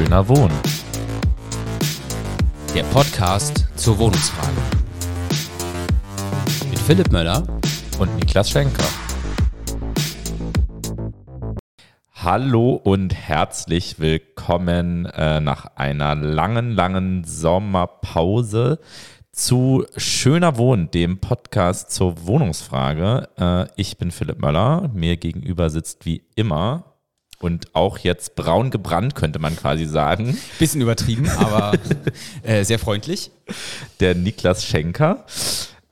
Schöner Wohnen. Der Podcast zur Wohnungsfrage. Mit Philipp Möller und Niklas Schenker. Hallo und herzlich willkommen äh, nach einer langen, langen Sommerpause zu Schöner Wohnen, dem Podcast zur Wohnungsfrage. Äh, ich bin Philipp Möller. Mir gegenüber sitzt wie immer und auch jetzt braun gebrannt, könnte man quasi sagen. Bisschen übertrieben, aber äh, sehr freundlich. Der Niklas Schenker.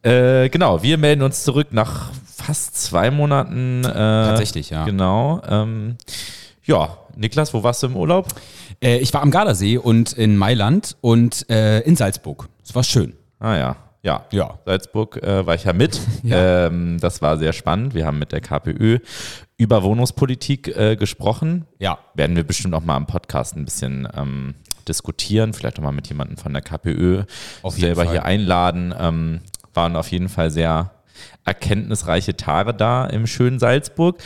Äh, genau, wir melden uns zurück nach fast zwei Monaten. Äh, Tatsächlich, ja. Genau. Ähm, ja, Niklas, wo warst du im Urlaub? Äh, ich war am Gardasee und in Mailand und äh, in Salzburg. Es war schön. Ah ja. Ja, ja. Salzburg äh, war ich ja mit. ja. Ähm, das war sehr spannend. Wir haben mit der KPÖ über Wohnungspolitik äh, gesprochen. Ja. Werden wir bestimmt auch mal im Podcast ein bisschen ähm, diskutieren. Vielleicht auch mal mit jemandem von der KPÖ auf selber Fall. hier einladen. Ähm, waren auf jeden Fall sehr erkenntnisreiche Tage da im schönen Salzburg.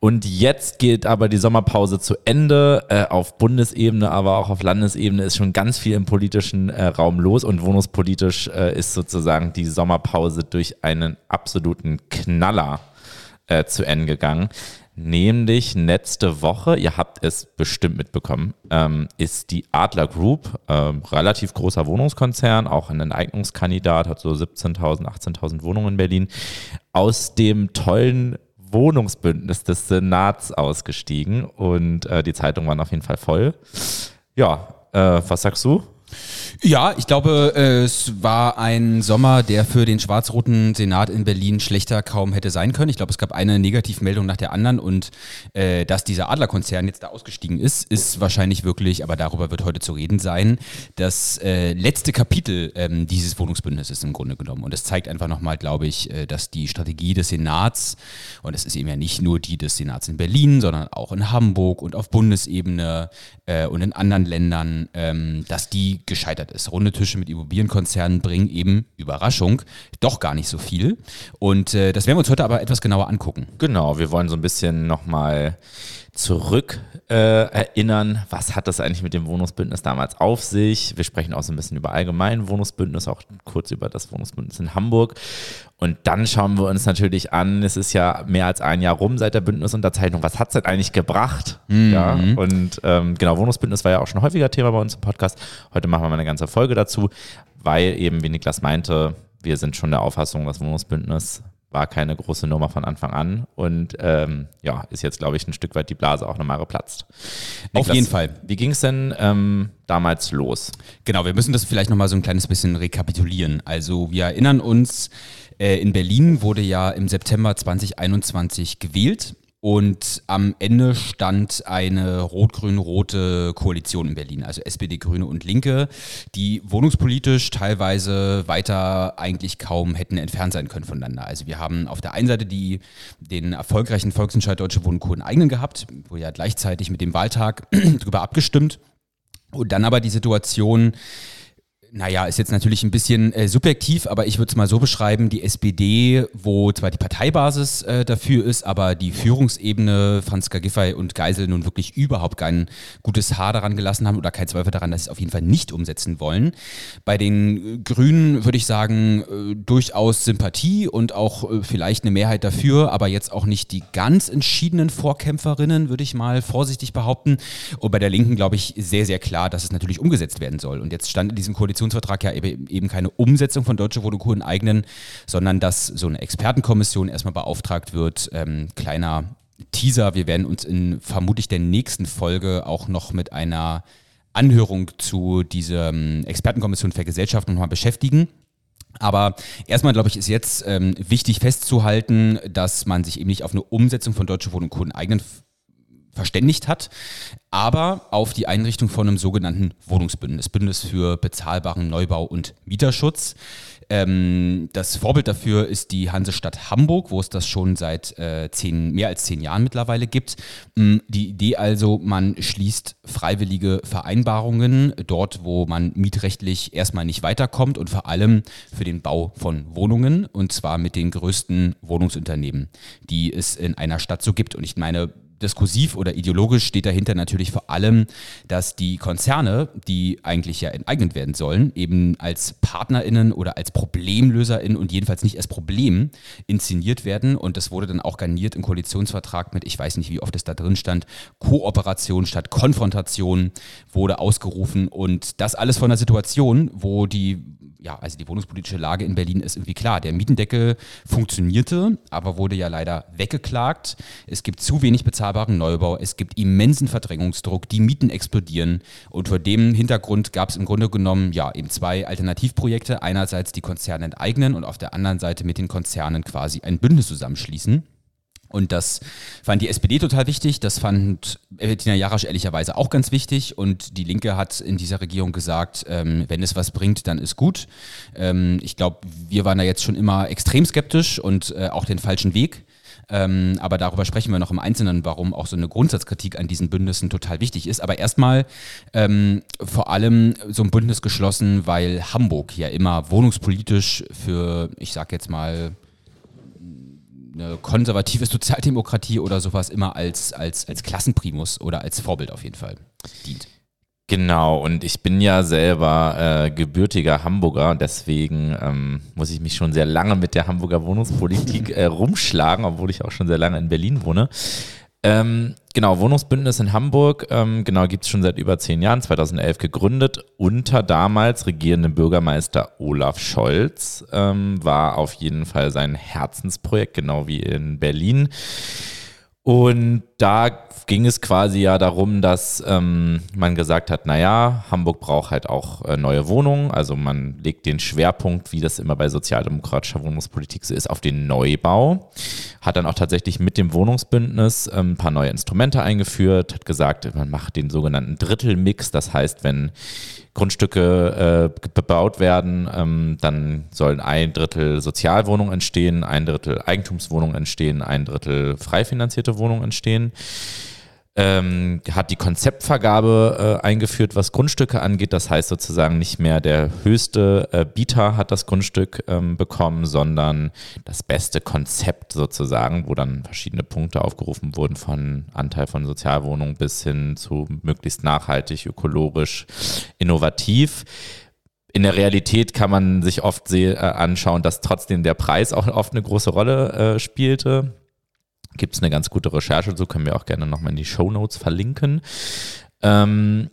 Und jetzt geht aber die Sommerpause zu Ende. Äh, auf Bundesebene, aber auch auf Landesebene ist schon ganz viel im politischen äh, Raum los und wohnungspolitisch äh, ist sozusagen die Sommerpause durch einen absoluten Knaller äh, zu Ende gegangen. Nämlich letzte Woche, ihr habt es bestimmt mitbekommen, ähm, ist die Adler Group, ähm, relativ großer Wohnungskonzern, auch ein Enteignungskandidat, hat so 17.000, 18.000 Wohnungen in Berlin, aus dem tollen Wohnungsbündnis des Senats ausgestiegen und äh, die Zeitungen waren auf jeden Fall voll. Ja, äh, was sagst du? Ja, ich glaube, es war ein Sommer, der für den schwarz-roten Senat in Berlin schlechter kaum hätte sein können. Ich glaube, es gab eine Negativmeldung nach der anderen und äh, dass dieser Adlerkonzern jetzt da ausgestiegen ist, ist wahrscheinlich wirklich, aber darüber wird heute zu reden sein, das äh, letzte Kapitel ähm, dieses Wohnungsbündnisses im Grunde genommen. Und es zeigt einfach nochmal, glaube ich, äh, dass die Strategie des Senats, und es ist eben ja nicht nur die des Senats in Berlin, sondern auch in Hamburg und auf Bundesebene äh, und in anderen Ländern, ähm, dass die gescheitert ist. Runde Tische mit Immobilienkonzernen bringen eben, Überraschung, doch gar nicht so viel. Und äh, das werden wir uns heute aber etwas genauer angucken. Genau, wir wollen so ein bisschen nochmal zurück äh, erinnern, was hat das eigentlich mit dem Wohnungsbündnis damals auf sich. Wir sprechen auch so ein bisschen über allgemein Wohnungsbündnis, auch kurz über das Wohnungsbündnis in Hamburg. Und dann schauen wir uns natürlich an, es ist ja mehr als ein Jahr rum seit der Bündnisunterzeichnung. Was hat es denn eigentlich gebracht? Mhm. Ja, und ähm, genau, Wohnungsbündnis war ja auch schon häufiger Thema bei uns im Podcast. Heute machen wir mal eine ganze Folge dazu, weil eben, wie Niklas meinte, wir sind schon der Auffassung, das Wohnungsbündnis war keine große Nummer von Anfang an und ähm, ja, ist jetzt, glaube ich, ein Stück weit die Blase auch nochmal geplatzt. Niklas, Auf jeden Fall. Wie ging es denn ähm, damals los? Genau, wir müssen das vielleicht nochmal so ein kleines bisschen rekapitulieren. Also wir erinnern uns, äh, in Berlin wurde ja im September 2021 gewählt. Und am Ende stand eine rot-grün-rote Koalition in Berlin, also SPD, Grüne und Linke, die wohnungspolitisch teilweise weiter eigentlich kaum hätten entfernt sein können voneinander. Also wir haben auf der einen Seite die, den erfolgreichen Volksentscheid Deutsche Wohnungen eigenen gehabt, wo ja gleichzeitig mit dem Wahltag darüber abgestimmt. Und dann aber die Situation, naja, ist jetzt natürlich ein bisschen äh, subjektiv, aber ich würde es mal so beschreiben, die SPD, wo zwar die Parteibasis äh, dafür ist, aber die Führungsebene, Franziska Giffey und Geisel nun wirklich überhaupt kein gutes Haar daran gelassen haben oder kein Zweifel daran, dass sie es auf jeden Fall nicht umsetzen wollen. Bei den Grünen würde ich sagen, äh, durchaus Sympathie und auch äh, vielleicht eine Mehrheit dafür, aber jetzt auch nicht die ganz entschiedenen Vorkämpferinnen, würde ich mal vorsichtig behaupten. Und bei der Linken glaube ich sehr, sehr klar, dass es natürlich umgesetzt werden soll. Und jetzt stand in diesem Koalition Koalitionsvertrag ja eben keine Umsetzung von Deutsche Wohnungen eigenen, sondern dass so eine Expertenkommission erstmal beauftragt wird. Ähm, kleiner Teaser, wir werden uns in vermutlich der nächsten Folge auch noch mit einer Anhörung zu dieser Expertenkommission für Gesellschaft nochmal beschäftigen. Aber erstmal, glaube ich, ist jetzt ähm, wichtig festzuhalten, dass man sich eben nicht auf eine Umsetzung von Deutsche Wohnungen eigenen verständigt hat, aber auf die Einrichtung von einem sogenannten Wohnungsbündnis, Bündnis für bezahlbaren Neubau und Mieterschutz. Ähm, das Vorbild dafür ist die Hansestadt Hamburg, wo es das schon seit äh, zehn, mehr als zehn Jahren mittlerweile gibt. Ähm, die Idee also, man schließt freiwillige Vereinbarungen dort, wo man mietrechtlich erstmal nicht weiterkommt und vor allem für den Bau von Wohnungen und zwar mit den größten Wohnungsunternehmen, die es in einer Stadt so gibt. Und ich meine, diskursiv oder ideologisch steht dahinter natürlich vor allem, dass die Konzerne, die eigentlich ja enteignet werden sollen, eben als PartnerInnen oder als ProblemlöserInnen und jedenfalls nicht als Problem inszeniert werden. Und das wurde dann auch garniert im Koalitionsvertrag mit, ich weiß nicht, wie oft es da drin stand, Kooperation statt Konfrontation wurde ausgerufen. Und das alles von einer Situation, wo die ja, also die wohnungspolitische Lage in Berlin ist irgendwie klar. Der Mietendeckel funktionierte, aber wurde ja leider weggeklagt. Es gibt zu wenig bezahlbaren Neubau, es gibt immensen Verdrängungsdruck, die Mieten explodieren. Und vor dem Hintergrund gab es im Grunde genommen ja eben zwei Alternativprojekte. Einerseits die Konzerne enteignen und auf der anderen Seite mit den Konzernen quasi ein Bündnis zusammenschließen. Und das fand die SPD total wichtig, das fand Bettina Jarasch ehrlicherweise auch ganz wichtig und die Linke hat in dieser Regierung gesagt, ähm, wenn es was bringt, dann ist gut. Ähm, ich glaube, wir waren da jetzt schon immer extrem skeptisch und äh, auch den falschen Weg. Ähm, aber darüber sprechen wir noch im Einzelnen, warum auch so eine Grundsatzkritik an diesen Bündnissen total wichtig ist. Aber erstmal ähm, vor allem so ein Bündnis geschlossen, weil Hamburg ja immer wohnungspolitisch für, ich sag jetzt mal, eine konservative Sozialdemokratie oder sowas immer als, als, als Klassenprimus oder als Vorbild auf jeden Fall dient. Genau, und ich bin ja selber äh, gebürtiger Hamburger, deswegen ähm, muss ich mich schon sehr lange mit der Hamburger Wohnungspolitik äh, rumschlagen, obwohl ich auch schon sehr lange in Berlin wohne. Ähm, genau, Wohnungsbündnis in Hamburg, ähm, genau, gibt es schon seit über zehn Jahren, 2011 gegründet, unter damals regierendem Bürgermeister Olaf Scholz. Ähm, war auf jeden Fall sein Herzensprojekt, genau wie in Berlin. Und da ging es quasi ja darum, dass ähm, man gesagt hat, naja, Hamburg braucht halt auch äh, neue Wohnungen. Also man legt den Schwerpunkt, wie das immer bei sozialdemokratischer Wohnungspolitik so ist, auf den Neubau. Hat dann auch tatsächlich mit dem Wohnungsbündnis ähm, ein paar neue Instrumente eingeführt, hat gesagt, man macht den sogenannten Drittelmix. Das heißt, wenn Grundstücke äh, bebaut werden, ähm, dann sollen ein Drittel Sozialwohnungen entstehen, ein Drittel Eigentumswohnungen entstehen, ein Drittel frei finanzierte Wohnungen entstehen ähm, hat die Konzeptvergabe äh, eingeführt, was Grundstücke angeht. Das heißt sozusagen nicht mehr der höchste äh, Bieter hat das Grundstück ähm, bekommen, sondern das beste Konzept sozusagen, wo dann verschiedene Punkte aufgerufen wurden von Anteil von Sozialwohnungen bis hin zu möglichst nachhaltig, ökologisch, innovativ in der Realität kann man sich oft äh, anschauen, dass trotzdem der Preis auch oft eine große Rolle äh, spielte gibt es eine ganz gute Recherche, so können wir auch gerne nochmal in die Show Notes verlinken. Ähm,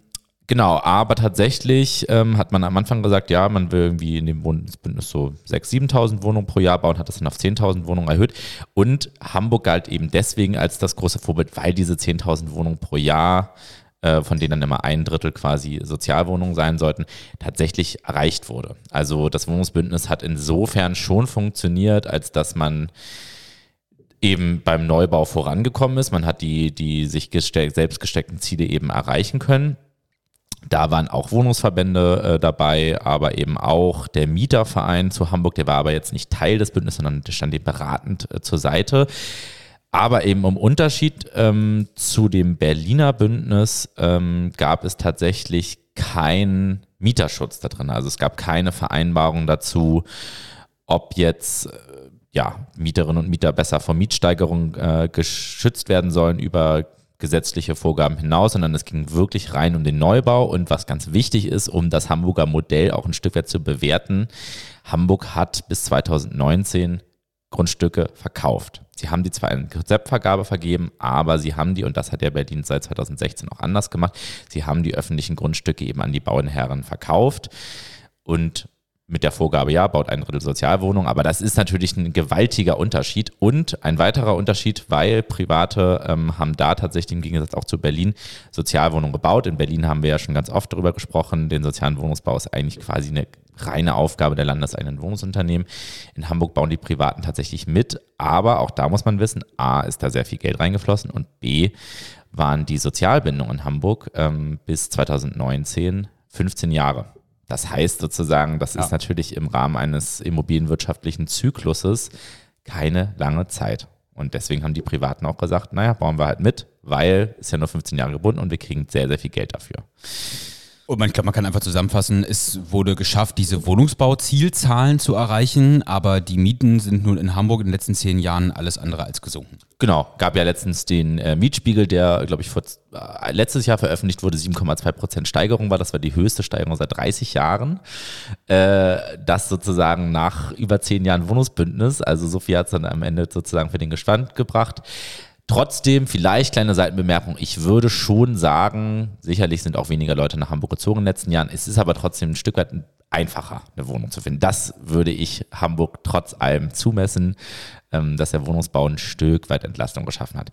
Genau, aber tatsächlich ähm, hat man am Anfang gesagt, ja, man will irgendwie in dem Bundesbündnis so 6.000, 7.000 Wohnungen pro Jahr bauen, hat das dann auf 10.000 Wohnungen erhöht. Und Hamburg galt eben deswegen als das große Vorbild, weil diese 10.000 Wohnungen pro Jahr, äh, von denen dann immer ein Drittel quasi Sozialwohnungen sein sollten, tatsächlich erreicht wurde. Also das Wohnungsbündnis hat insofern schon funktioniert, als dass man eben beim Neubau vorangekommen ist. Man hat die, die sich gesteck, selbst gesteckten Ziele eben erreichen können. Da waren auch Wohnungsverbände äh, dabei, aber eben auch der Mieterverein zu Hamburg, der war aber jetzt nicht Teil des Bündnisses, sondern der stand dem beratend äh, zur Seite. Aber eben im Unterschied ähm, zu dem Berliner Bündnis ähm, gab es tatsächlich keinen Mieterschutz da drin. Also es gab keine Vereinbarung dazu, ob jetzt ja, Mieterinnen und Mieter besser vor Mietsteigerungen äh, geschützt werden sollen über gesetzliche Vorgaben hinaus, sondern es ging wirklich rein um den Neubau und was ganz wichtig ist, um das Hamburger Modell auch ein Stück weit zu bewerten. Hamburg hat bis 2019 Grundstücke verkauft. Sie haben die zwar in Konzeptvergabe vergeben, aber sie haben die, und das hat ja Berlin seit 2016 auch anders gemacht, sie haben die öffentlichen Grundstücke eben an die Bauherren verkauft. Und mit der Vorgabe, ja, baut ein Drittel Sozialwohnung, aber das ist natürlich ein gewaltiger Unterschied und ein weiterer Unterschied, weil Private ähm, haben da tatsächlich im Gegensatz auch zu Berlin Sozialwohnungen gebaut. In Berlin haben wir ja schon ganz oft darüber gesprochen, den sozialen Wohnungsbau ist eigentlich quasi eine reine Aufgabe der landeseigenen Wohnungsunternehmen. In Hamburg bauen die Privaten tatsächlich mit, aber auch da muss man wissen, a, ist da sehr viel Geld reingeflossen und b, waren die Sozialbindungen in Hamburg ähm, bis 2019 15 Jahre. Das heißt sozusagen, das ja. ist natürlich im Rahmen eines immobilienwirtschaftlichen Zykluses keine lange Zeit. Und deswegen haben die Privaten auch gesagt, naja, bauen wir halt mit, weil es ja nur 15 Jahre gebunden und wir kriegen sehr, sehr viel Geld dafür. Und man, ich glaube, man kann einfach zusammenfassen, es wurde geschafft, diese Wohnungsbauzielzahlen zu erreichen, aber die Mieten sind nun in Hamburg in den letzten zehn Jahren alles andere als gesunken. Genau, gab ja letztens den äh, Mietspiegel, der, glaube ich, vor, äh, letztes Jahr veröffentlicht wurde, 7,2 Prozent Steigerung war. Das war die höchste Steigerung seit 30 Jahren. Äh, das sozusagen nach über zehn Jahren Wohnungsbündnis. Also so viel hat es dann am Ende sozusagen für den Gestand gebracht. Trotzdem, vielleicht kleine Seitenbemerkung, ich würde schon sagen, sicherlich sind auch weniger Leute nach Hamburg gezogen in den letzten Jahren. Es ist aber trotzdem ein Stück weit einfacher, eine Wohnung zu finden. Das würde ich Hamburg trotz allem zumessen, ähm, dass der Wohnungsbau ein Stück weit Entlastung geschaffen hat.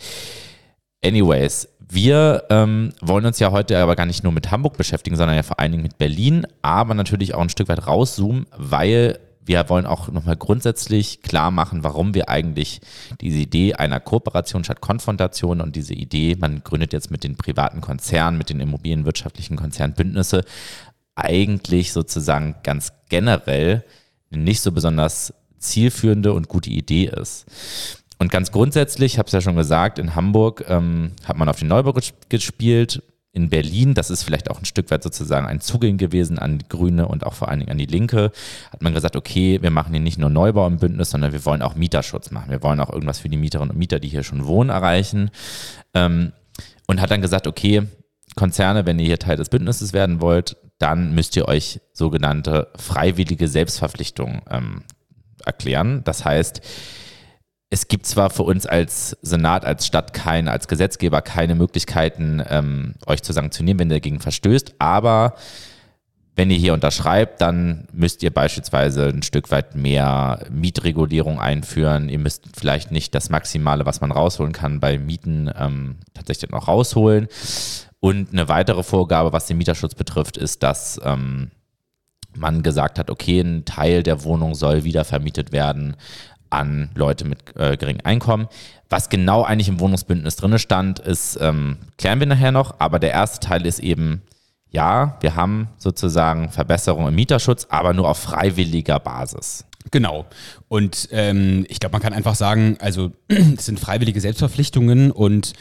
Anyways, wir ähm, wollen uns ja heute aber gar nicht nur mit Hamburg beschäftigen, sondern ja vor allen Dingen mit Berlin, aber natürlich auch ein Stück weit rauszoomen, weil wir wollen auch nochmal grundsätzlich klar machen, warum wir eigentlich diese Idee einer Kooperation statt Konfrontation und diese Idee, man gründet jetzt mit den privaten Konzernen, mit den immobilienwirtschaftlichen Konzernen Bündnisse, eigentlich sozusagen ganz generell nicht so besonders zielführende und gute Idee ist. Und ganz grundsätzlich, ich habe es ja schon gesagt, in Hamburg ähm, hat man auf den Neubau gespielt, in Berlin, das ist vielleicht auch ein Stück weit sozusagen ein Zugehen gewesen an die Grüne und auch vor allen Dingen an die Linke, hat man gesagt, okay, wir machen hier nicht nur Neubau im Bündnis, sondern wir wollen auch Mieterschutz machen. Wir wollen auch irgendwas für die Mieterinnen und Mieter, die hier schon wohnen, erreichen. Ähm, und hat dann gesagt, okay, Konzerne, wenn ihr hier Teil des Bündnisses werden wollt, dann müsst ihr euch sogenannte freiwillige Selbstverpflichtungen ähm, erklären. Das heißt, es gibt zwar für uns als Senat, als Stadt, kein, als Gesetzgeber keine Möglichkeiten, ähm, euch zu sanktionieren, wenn ihr dagegen verstößt, aber wenn ihr hier unterschreibt, dann müsst ihr beispielsweise ein Stück weit mehr Mietregulierung einführen. Ihr müsst vielleicht nicht das Maximale, was man rausholen kann, bei Mieten ähm, tatsächlich noch rausholen. Und eine weitere Vorgabe, was den Mieterschutz betrifft, ist, dass ähm, man gesagt hat, okay, ein Teil der Wohnung soll wieder vermietet werden an Leute mit äh, geringem Einkommen. Was genau eigentlich im Wohnungsbündnis drin stand, ist, ähm, klären wir nachher noch, aber der erste Teil ist eben, ja, wir haben sozusagen Verbesserungen im Mieterschutz, aber nur auf freiwilliger Basis. Genau. Und ähm, ich glaube, man kann einfach sagen, also es sind freiwillige Selbstverpflichtungen und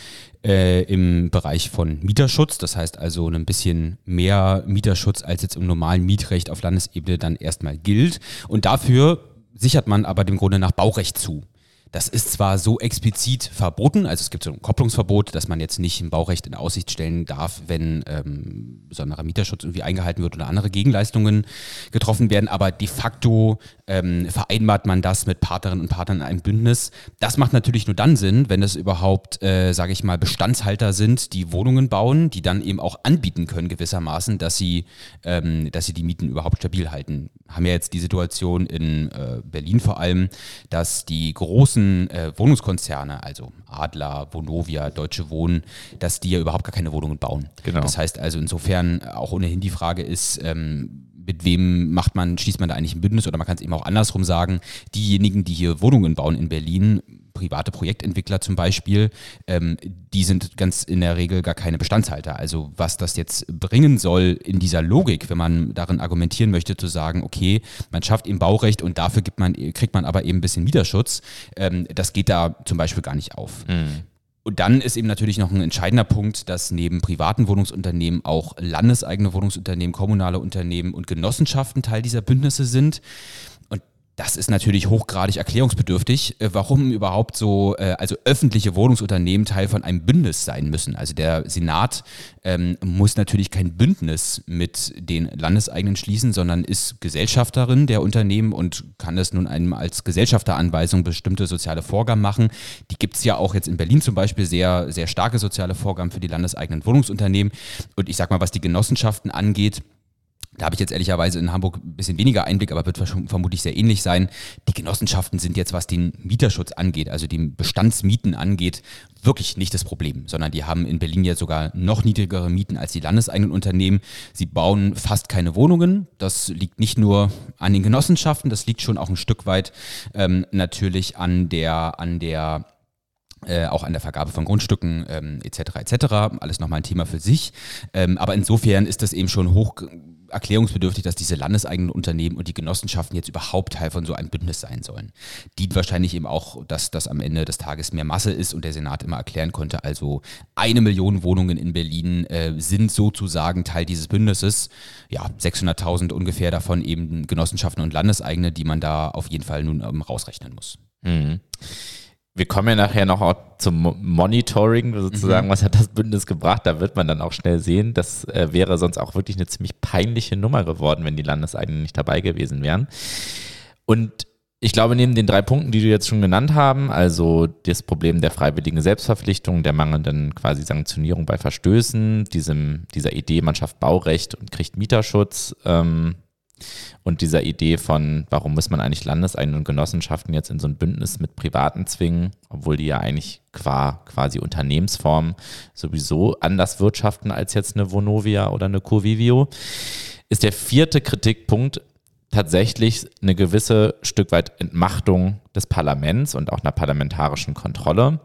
äh, im Bereich von Mieterschutz, das heißt also ein bisschen mehr Mieterschutz als jetzt im normalen Mietrecht auf Landesebene dann erstmal gilt. Und dafür sichert man aber dem Grunde nach Baurecht zu. Das ist zwar so explizit verboten, also es gibt so ein Kopplungsverbot, dass man jetzt nicht ein Baurecht in Aussicht stellen darf, wenn ähm, besonderer Mieterschutz irgendwie eingehalten wird oder andere Gegenleistungen getroffen werden, aber de facto ähm, vereinbart man das mit Partnerinnen und Partnern in einem Bündnis. Das macht natürlich nur dann Sinn, wenn es überhaupt, äh, sage ich mal, Bestandshalter sind, die Wohnungen bauen, die dann eben auch anbieten können gewissermaßen, dass sie, ähm, dass sie die Mieten überhaupt stabil halten. Haben ja jetzt die Situation in äh, Berlin vor allem, dass die großen großen äh, Wohnungskonzerne, also Adler, Vonovia, Deutsche Wohnen, dass die ja überhaupt gar keine Wohnungen bauen. Genau. Das heißt also insofern auch ohnehin die Frage ist, ähm, mit wem macht man, schließt man da eigentlich ein Bündnis oder man kann es eben auch andersrum sagen, diejenigen, die hier Wohnungen bauen in Berlin, private Projektentwickler zum Beispiel, ähm, die sind ganz in der Regel gar keine Bestandshalter. Also was das jetzt bringen soll in dieser Logik, wenn man darin argumentieren möchte, zu sagen, okay, man schafft eben Baurecht und dafür gibt man, kriegt man aber eben ein bisschen Mieterschutz, ähm, das geht da zum Beispiel gar nicht auf. Mhm. Und dann ist eben natürlich noch ein entscheidender Punkt, dass neben privaten Wohnungsunternehmen auch landeseigene Wohnungsunternehmen, kommunale Unternehmen und Genossenschaften Teil dieser Bündnisse sind. Das ist natürlich hochgradig erklärungsbedürftig, äh, warum überhaupt so, äh, also öffentliche Wohnungsunternehmen Teil von einem Bündnis sein müssen. Also der Senat ähm, muss natürlich kein Bündnis mit den Landeseigenen schließen, sondern ist Gesellschafterin der Unternehmen und kann es nun einem als Gesellschafteranweisung bestimmte soziale Vorgaben machen. Die gibt es ja auch jetzt in Berlin zum Beispiel sehr, sehr starke soziale Vorgaben für die landeseigenen Wohnungsunternehmen. Und ich sag mal, was die Genossenschaften angeht, da habe ich jetzt ehrlicherweise in Hamburg ein bisschen weniger Einblick, aber wird vermutlich sehr ähnlich sein. Die Genossenschaften sind jetzt, was den Mieterschutz angeht, also die Bestandsmieten angeht, wirklich nicht das Problem, sondern die haben in Berlin ja sogar noch niedrigere Mieten als die landeseigenen Unternehmen. Sie bauen fast keine Wohnungen. Das liegt nicht nur an den Genossenschaften, das liegt schon auch ein Stück weit ähm, natürlich an der, an der äh, auch an der Vergabe von Grundstücken ähm, etc. etc. Alles nochmal ein Thema für sich. Ähm, aber insofern ist das eben schon hoch erklärungsbedürftig, dass diese landeseigenen Unternehmen und die Genossenschaften jetzt überhaupt Teil von so einem Bündnis sein sollen. Die wahrscheinlich eben auch, dass das am Ende des Tages mehr Masse ist und der Senat immer erklären konnte, also eine Million Wohnungen in Berlin äh, sind sozusagen Teil dieses Bündnisses. Ja, 600.000 ungefähr davon eben Genossenschaften und Landeseigene, die man da auf jeden Fall nun ähm, rausrechnen muss. Mhm. Wir kommen ja nachher noch auch zum Monitoring, sozusagen, mhm. was hat das Bündnis gebracht. Da wird man dann auch schnell sehen, das äh, wäre sonst auch wirklich eine ziemlich peinliche Nummer geworden, wenn die Landeseigenen nicht dabei gewesen wären. Und ich glaube, neben den drei Punkten, die du jetzt schon genannt haben, also das Problem der freiwilligen Selbstverpflichtung, der mangelnden quasi Sanktionierung bei Verstößen, diesem, dieser Idee, man schafft Baurecht und kriegt Mieterschutz, ähm, und dieser Idee von, warum muss man eigentlich Landeseigenen und Genossenschaften jetzt in so ein Bündnis mit Privaten zwingen, obwohl die ja eigentlich qua quasi Unternehmensform sowieso anders wirtschaften als jetzt eine Vonovia oder eine Covivio, ist der vierte Kritikpunkt tatsächlich eine gewisse Stück weit Entmachtung des Parlaments und auch einer parlamentarischen Kontrolle.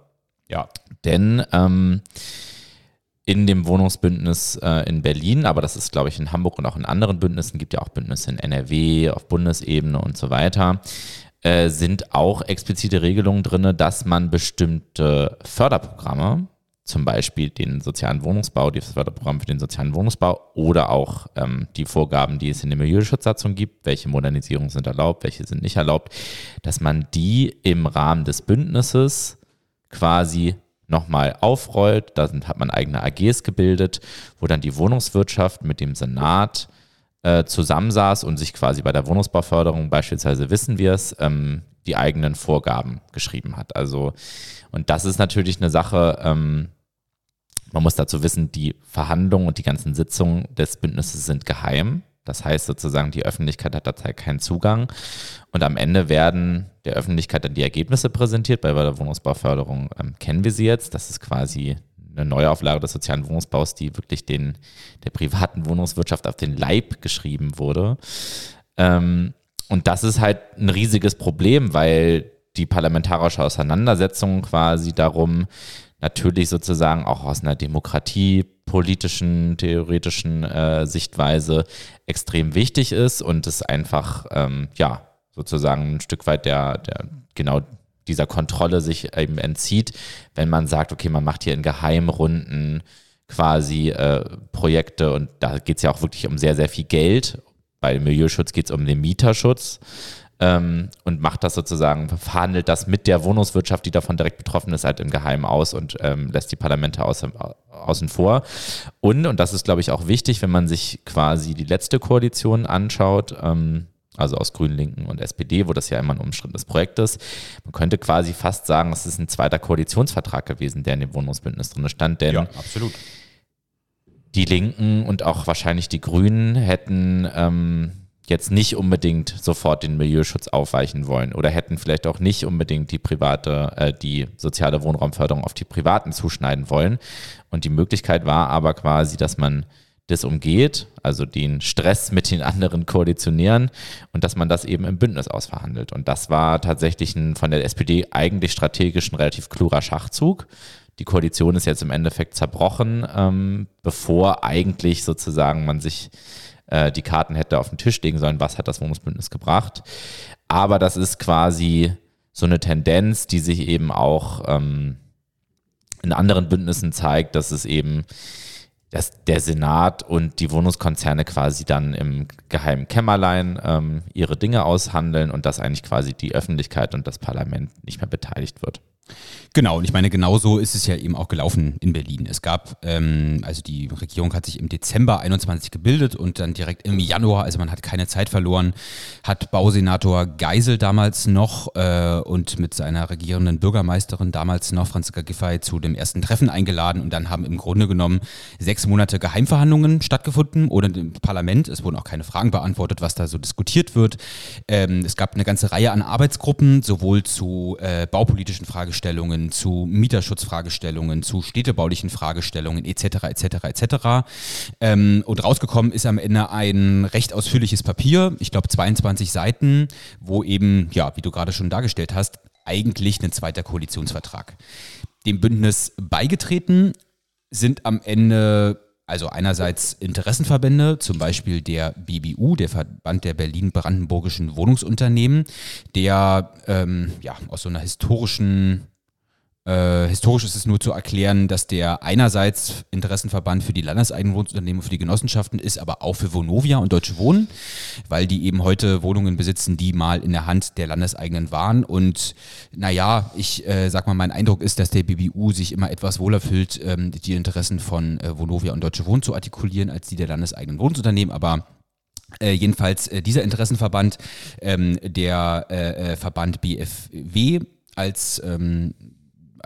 Ja. Denn ähm, in dem Wohnungsbündnis äh, in Berlin, aber das ist, glaube ich, in Hamburg und auch in anderen Bündnissen, gibt ja auch Bündnisse in NRW, auf Bundesebene und so weiter, äh, sind auch explizite Regelungen drin, dass man bestimmte Förderprogramme, zum Beispiel den sozialen Wohnungsbau, das Förderprogramm für den sozialen Wohnungsbau oder auch ähm, die Vorgaben, die es in der Milieuschutzsatzung gibt, welche Modernisierungen sind erlaubt, welche sind nicht erlaubt, dass man die im Rahmen des Bündnisses quasi nochmal aufrollt. Da sind, hat man eigene AGs gebildet, wo dann die Wohnungswirtschaft mit dem Senat äh, zusammensaß und sich quasi bei der Wohnungsbauförderung beispielsweise, wissen wir es, ähm, die eigenen Vorgaben geschrieben hat. Also, und das ist natürlich eine Sache, ähm, man muss dazu wissen, die Verhandlungen und die ganzen Sitzungen des Bündnisses sind geheim. Das heißt sozusagen, die Öffentlichkeit hat dazu keinen Zugang. Und am Ende werden der Öffentlichkeit dann die Ergebnisse präsentiert. Bei der Wohnungsbauförderung ähm, kennen wir sie jetzt. Das ist quasi eine Neuauflage des sozialen Wohnungsbaus, die wirklich den, der privaten Wohnungswirtschaft auf den Leib geschrieben wurde. Ähm, und das ist halt ein riesiges Problem, weil die parlamentarische Auseinandersetzung quasi darum natürlich sozusagen auch aus einer demokratiepolitischen, theoretischen äh, Sichtweise extrem wichtig ist und es einfach, ähm, ja, sozusagen ein Stück weit der, der genau dieser Kontrolle sich eben entzieht, wenn man sagt, okay, man macht hier in Geheimrunden quasi äh, Projekte und da geht es ja auch wirklich um sehr, sehr viel Geld. Bei Milieuschutz geht es um den Mieterschutz ähm, und macht das sozusagen, verhandelt das mit der Wohnungswirtschaft, die davon direkt betroffen ist, halt im Geheimen aus und ähm, lässt die Parlamente außen, außen vor. Und, und das ist, glaube ich, auch wichtig, wenn man sich quasi die letzte Koalition anschaut, ähm, also aus Grünen, Linken und SPD, wo das ja immer ein umstrittenes Projekt ist. Man könnte quasi fast sagen, es ist ein zweiter Koalitionsvertrag gewesen, der in dem Wohnungsbündnis drin stand, denn ja, absolut. die Linken und auch wahrscheinlich die Grünen hätten ähm, jetzt nicht unbedingt sofort den Milieuschutz aufweichen wollen oder hätten vielleicht auch nicht unbedingt die private, äh, die soziale Wohnraumförderung auf die Privaten zuschneiden wollen. Und die Möglichkeit war aber quasi, dass man das umgeht, also den Stress mit den anderen Koalitionären und dass man das eben im Bündnis ausverhandelt. Und das war tatsächlich ein von der SPD eigentlich strategisch ein relativ kluger Schachzug. Die Koalition ist jetzt im Endeffekt zerbrochen, ähm, bevor eigentlich sozusagen man sich äh, die Karten hätte auf den Tisch legen sollen, was hat das Wohnungsbündnis gebracht. Aber das ist quasi so eine Tendenz, die sich eben auch ähm, in anderen Bündnissen zeigt, dass es eben dass der Senat und die Wohnungskonzerne quasi dann im geheimen Kämmerlein ähm, ihre Dinge aushandeln und dass eigentlich quasi die Öffentlichkeit und das Parlament nicht mehr beteiligt wird. Genau, und ich meine, genauso ist es ja eben auch gelaufen in Berlin. Es gab, ähm, also die Regierung hat sich im Dezember 21 gebildet und dann direkt im Januar, also man hat keine Zeit verloren, hat Bausenator Geisel damals noch äh, und mit seiner regierenden Bürgermeisterin damals noch, Franziska Giffey, zu dem ersten Treffen eingeladen und dann haben im Grunde genommen sechs Monate Geheimverhandlungen stattgefunden oder im Parlament. Es wurden auch keine Fragen beantwortet, was da so diskutiert wird. Ähm, es gab eine ganze Reihe an Arbeitsgruppen, sowohl zu äh, baupolitischen Fragestellungen, zu Mieterschutzfragestellungen, zu städtebaulichen Fragestellungen etc. etc. etc. Ähm, und rausgekommen ist am Ende ein recht ausführliches Papier, ich glaube 22 Seiten, wo eben, ja, wie du gerade schon dargestellt hast, eigentlich ein zweiter Koalitionsvertrag. Dem Bündnis beigetreten sind am Ende also einerseits Interessenverbände, zum Beispiel der BBU, der Verband der Berlin-Brandenburgischen Wohnungsunternehmen, der ähm, ja, aus so einer historischen äh, historisch ist es nur zu erklären, dass der einerseits Interessenverband für die landeseigenen Wohnungsunternehmen, für die Genossenschaften ist, aber auch für Vonovia und Deutsche Wohnen, weil die eben heute Wohnungen besitzen, die mal in der Hand der Landeseigenen waren. Und naja, ich äh, sag mal, mein Eindruck ist, dass der BBU sich immer etwas wohler fühlt, ähm, die Interessen von äh, Vonovia und Deutsche Wohnen zu artikulieren, als die der landeseigenen Wohnungsunternehmen. Aber äh, jedenfalls äh, dieser Interessenverband, ähm, der äh Verband BFW als ähm,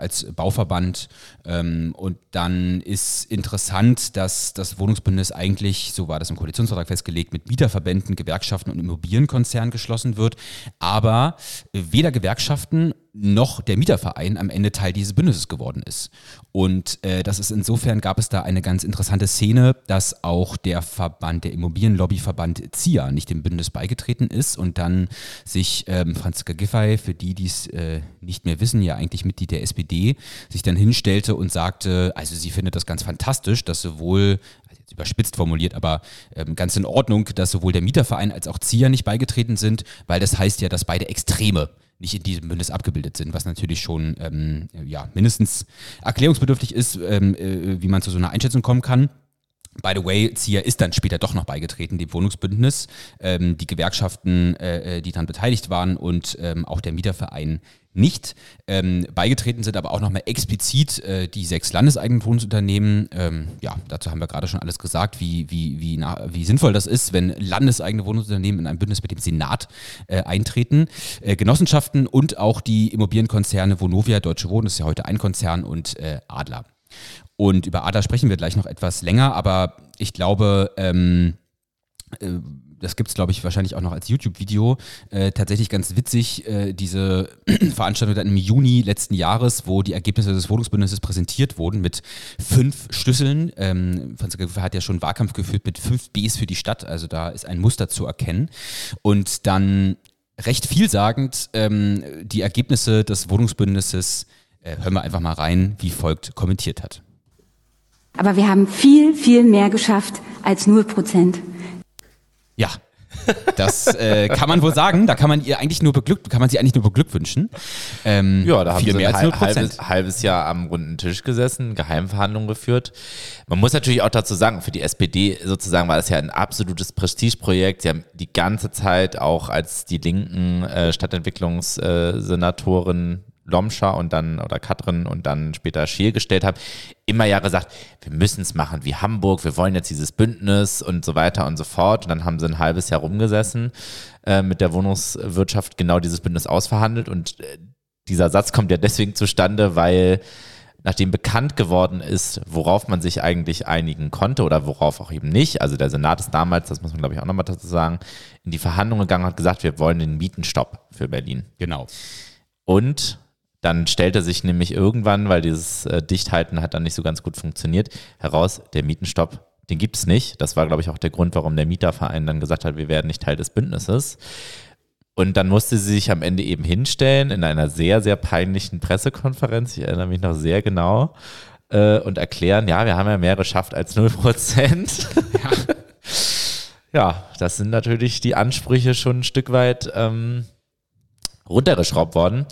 als Bauverband. Ähm, und dann ist interessant, dass das Wohnungsbündnis eigentlich, so war das im Koalitionsvertrag festgelegt, mit Mieterverbänden, Gewerkschaften und Immobilienkonzernen geschlossen wird. Aber weder Gewerkschaften noch der Mieterverein am Ende Teil dieses Bündnisses geworden ist. Und äh, das ist insofern gab es da eine ganz interessante Szene, dass auch der Verband, der Immobilienlobbyverband ZIA nicht dem Bündnis beigetreten ist und dann sich ähm, Franziska Giffey, für die, die es äh, nicht mehr wissen, ja eigentlich Mitglied der SPD, sich dann hinstellte und sagte, also sie findet das ganz fantastisch, dass sowohl also überspitzt formuliert, aber ähm, ganz in Ordnung, dass sowohl der Mieterverein als auch ZIA nicht beigetreten sind, weil das heißt ja, dass beide Extreme nicht in diesem Bündnis abgebildet sind, was natürlich schon ähm, ja, mindestens erklärungsbedürftig ist, ähm, äh, wie man zu so einer Einschätzung kommen kann. By the way, Zia ist dann später doch noch beigetreten, dem Wohnungsbündnis. Ähm, die Gewerkschaften, äh, äh die daran beteiligt waren und ähm, auch der Mieterverein nicht. Ähm, beigetreten sind aber auch nochmal explizit äh, die sechs landeseigenen Wohnungsunternehmen. Ähm, ja, dazu haben wir gerade schon alles gesagt, wie, wie, wie, na, wie sinnvoll das ist, wenn landeseigene Wohnungsunternehmen in ein Bündnis mit dem Senat äh, eintreten. Äh, Genossenschaften und auch die Immobilienkonzerne Vonovia, Deutsche Wohnen, ist ja heute ein Konzern, und äh, Adler. Und über Adler sprechen wir gleich noch etwas länger, aber ich glaube, ähm, äh, das gibt es, glaube ich, wahrscheinlich auch noch als YouTube-Video, äh, tatsächlich ganz witzig, äh, diese Veranstaltung dann im Juni letzten Jahres, wo die Ergebnisse des Wohnungsbündnisses präsentiert wurden mit fünf Schlüsseln. Ähm, Giffey hat ja schon Wahlkampf geführt mit fünf Bs für die Stadt, also da ist ein Muster zu erkennen. Und dann recht vielsagend ähm, die Ergebnisse des Wohnungsbündnisses, äh, hören wir einfach mal rein, wie folgt kommentiert hat. Aber wir haben viel, viel mehr geschafft als 0 Prozent. Ja, das äh, kann man wohl sagen. Da kann man ihr eigentlich nur beglück, kann man sie eigentlich nur beglückwünschen. Ähm, ja, da haben viel sie mehr ein halbes, halbes Jahr am runden Tisch gesessen, Geheimverhandlungen geführt. Man muss natürlich auch dazu sagen, für die SPD sozusagen war das ja ein absolutes Prestigeprojekt. Sie haben die ganze Zeit auch als die linken äh, Stadtentwicklungssenatoren Lomscher und dann oder Katrin und dann später Schiel gestellt habe, immer ja gesagt, wir müssen es machen wie Hamburg, wir wollen jetzt dieses Bündnis und so weiter und so fort. Und dann haben sie ein halbes Jahr rumgesessen, äh, mit der Wohnungswirtschaft genau dieses Bündnis ausverhandelt. Und äh, dieser Satz kommt ja deswegen zustande, weil nachdem bekannt geworden ist, worauf man sich eigentlich einigen konnte oder worauf auch eben nicht, also der Senat ist damals, das muss man glaube ich auch nochmal dazu sagen, in die Verhandlungen gegangen und hat gesagt, wir wollen den Mietenstopp für Berlin. Genau. Und dann stellte sich nämlich irgendwann, weil dieses äh, Dichthalten hat dann nicht so ganz gut funktioniert, heraus, der Mietenstopp, den gibt es nicht. Das war, glaube ich, auch der Grund, warum der Mieterverein dann gesagt hat, wir werden nicht Teil des Bündnisses. Und dann musste sie sich am Ende eben hinstellen in einer sehr, sehr peinlichen Pressekonferenz, ich erinnere mich noch sehr genau, äh, und erklären, ja, wir haben ja mehr geschafft als 0%. Ja. ja, das sind natürlich die Ansprüche schon ein Stück weit ähm, runtergeschraubt worden.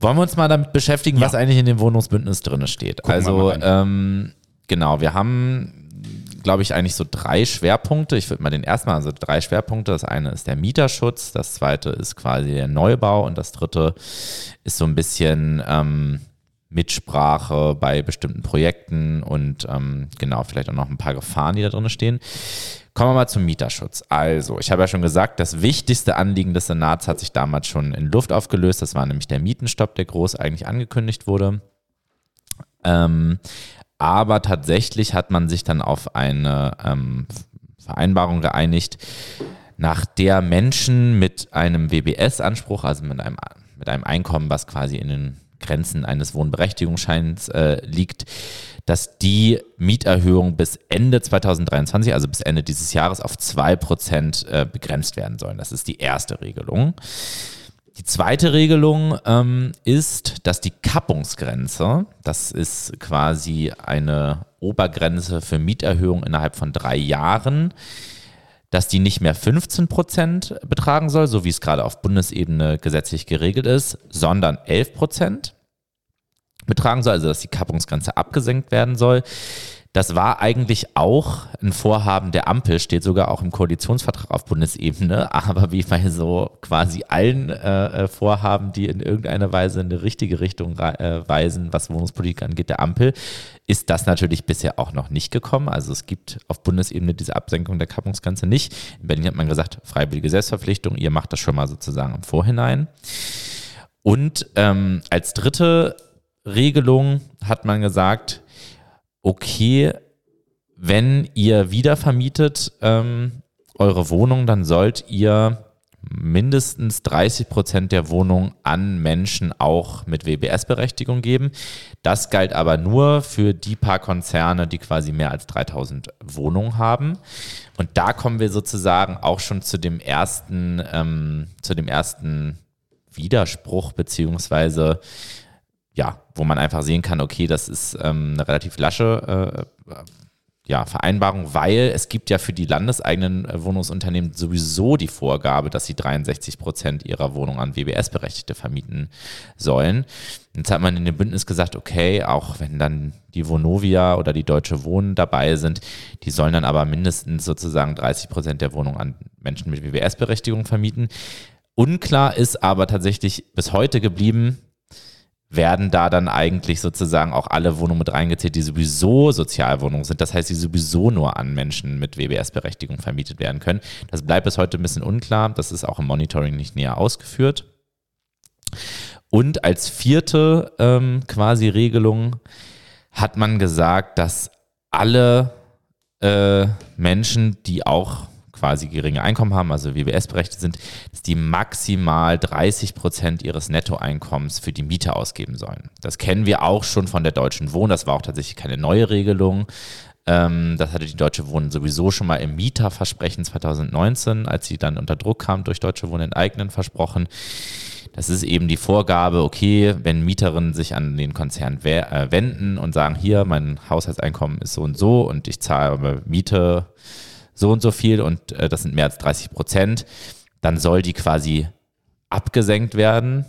Wollen wir uns mal damit beschäftigen, ja. was eigentlich in dem Wohnungsbündnis drin steht? Gucken also, ähm, genau, wir haben, glaube ich, eigentlich so drei Schwerpunkte. Ich würde mal den ersten mal, also drei Schwerpunkte. Das eine ist der Mieterschutz, das zweite ist quasi der Neubau und das dritte ist so ein bisschen ähm, Mitsprache bei bestimmten Projekten und ähm, genau, vielleicht auch noch ein paar Gefahren, die da drin stehen. Kommen wir mal zum Mieterschutz. Also, ich habe ja schon gesagt, das wichtigste Anliegen des Senats hat sich damals schon in Luft aufgelöst. Das war nämlich der Mietenstopp, der groß eigentlich angekündigt wurde. Ähm, aber tatsächlich hat man sich dann auf eine ähm, Vereinbarung geeinigt, nach der Menschen mit einem WBS-Anspruch, also mit einem, mit einem Einkommen, was quasi in den Grenzen eines Wohnberechtigungsscheins äh, liegt, dass die Mieterhöhung bis Ende 2023, also bis Ende dieses Jahres, auf 2% äh, begrenzt werden sollen. Das ist die erste Regelung. Die zweite Regelung ähm, ist, dass die Kappungsgrenze, das ist quasi eine Obergrenze für Mieterhöhung innerhalb von drei Jahren, dass die nicht mehr 15 Prozent betragen soll, so wie es gerade auf Bundesebene gesetzlich geregelt ist, sondern 11 Prozent betragen soll, also dass die Kappungsgrenze abgesenkt werden soll. Das war eigentlich auch ein Vorhaben der Ampel, steht sogar auch im Koalitionsvertrag auf Bundesebene, aber wie bei so quasi allen äh, äh, Vorhaben, die in irgendeiner Weise in eine richtige Richtung äh, weisen, was Wohnungspolitik angeht, der Ampel, ist das natürlich bisher auch noch nicht gekommen. Also es gibt auf Bundesebene diese Absenkung der Kappungsgrenze nicht. In Berlin hat man gesagt, freiwillige Selbstverpflichtung, ihr macht das schon mal sozusagen im Vorhinein. Und ähm, als dritte Regelung hat man gesagt, okay, wenn ihr wiedervermietet ähm, eure Wohnung, dann sollt ihr mindestens 30 Prozent der Wohnung an Menschen auch mit WBS-Berechtigung geben. Das galt aber nur für die paar Konzerne, die quasi mehr als 3000 Wohnungen haben. Und da kommen wir sozusagen auch schon zu dem ersten, ähm, zu dem ersten Widerspruch beziehungsweise ja, wo man einfach sehen kann, okay, das ist ähm, eine relativ lasche äh, ja, Vereinbarung, weil es gibt ja für die landeseigenen äh, Wohnungsunternehmen sowieso die Vorgabe, dass sie 63 Prozent ihrer Wohnung an WBS-Berechtigte vermieten sollen. Jetzt hat man in dem Bündnis gesagt, okay, auch wenn dann die Vonovia oder die Deutsche Wohnen dabei sind, die sollen dann aber mindestens sozusagen 30 Prozent der Wohnung an Menschen mit WBS-Berechtigung vermieten. Unklar ist aber tatsächlich bis heute geblieben, werden da dann eigentlich sozusagen auch alle Wohnungen mit reingezählt, die sowieso Sozialwohnungen sind. Das heißt, die sowieso nur an Menschen mit WBS-Berechtigung vermietet werden können. Das bleibt bis heute ein bisschen unklar. Das ist auch im Monitoring nicht näher ausgeführt. Und als vierte ähm, quasi Regelung hat man gesagt, dass alle äh, Menschen, die auch quasi geringe Einkommen haben, also WBS-berechtigt sind, dass die maximal 30 Prozent ihres Nettoeinkommens für die Miete ausgeben sollen. Das kennen wir auch schon von der Deutschen Wohnen. Das war auch tatsächlich keine neue Regelung. Ähm, das hatte die Deutsche Wohnen sowieso schon mal im Mieterversprechen 2019, als sie dann unter Druck kam durch Deutsche Wohnen enteignen, versprochen. Das ist eben die Vorgabe, okay, wenn Mieterinnen sich an den Konzern äh, wenden und sagen, hier, mein Haushaltseinkommen ist so und so und ich zahle Miete so und so viel und äh, das sind mehr als 30 Prozent, dann soll die quasi abgesenkt werden.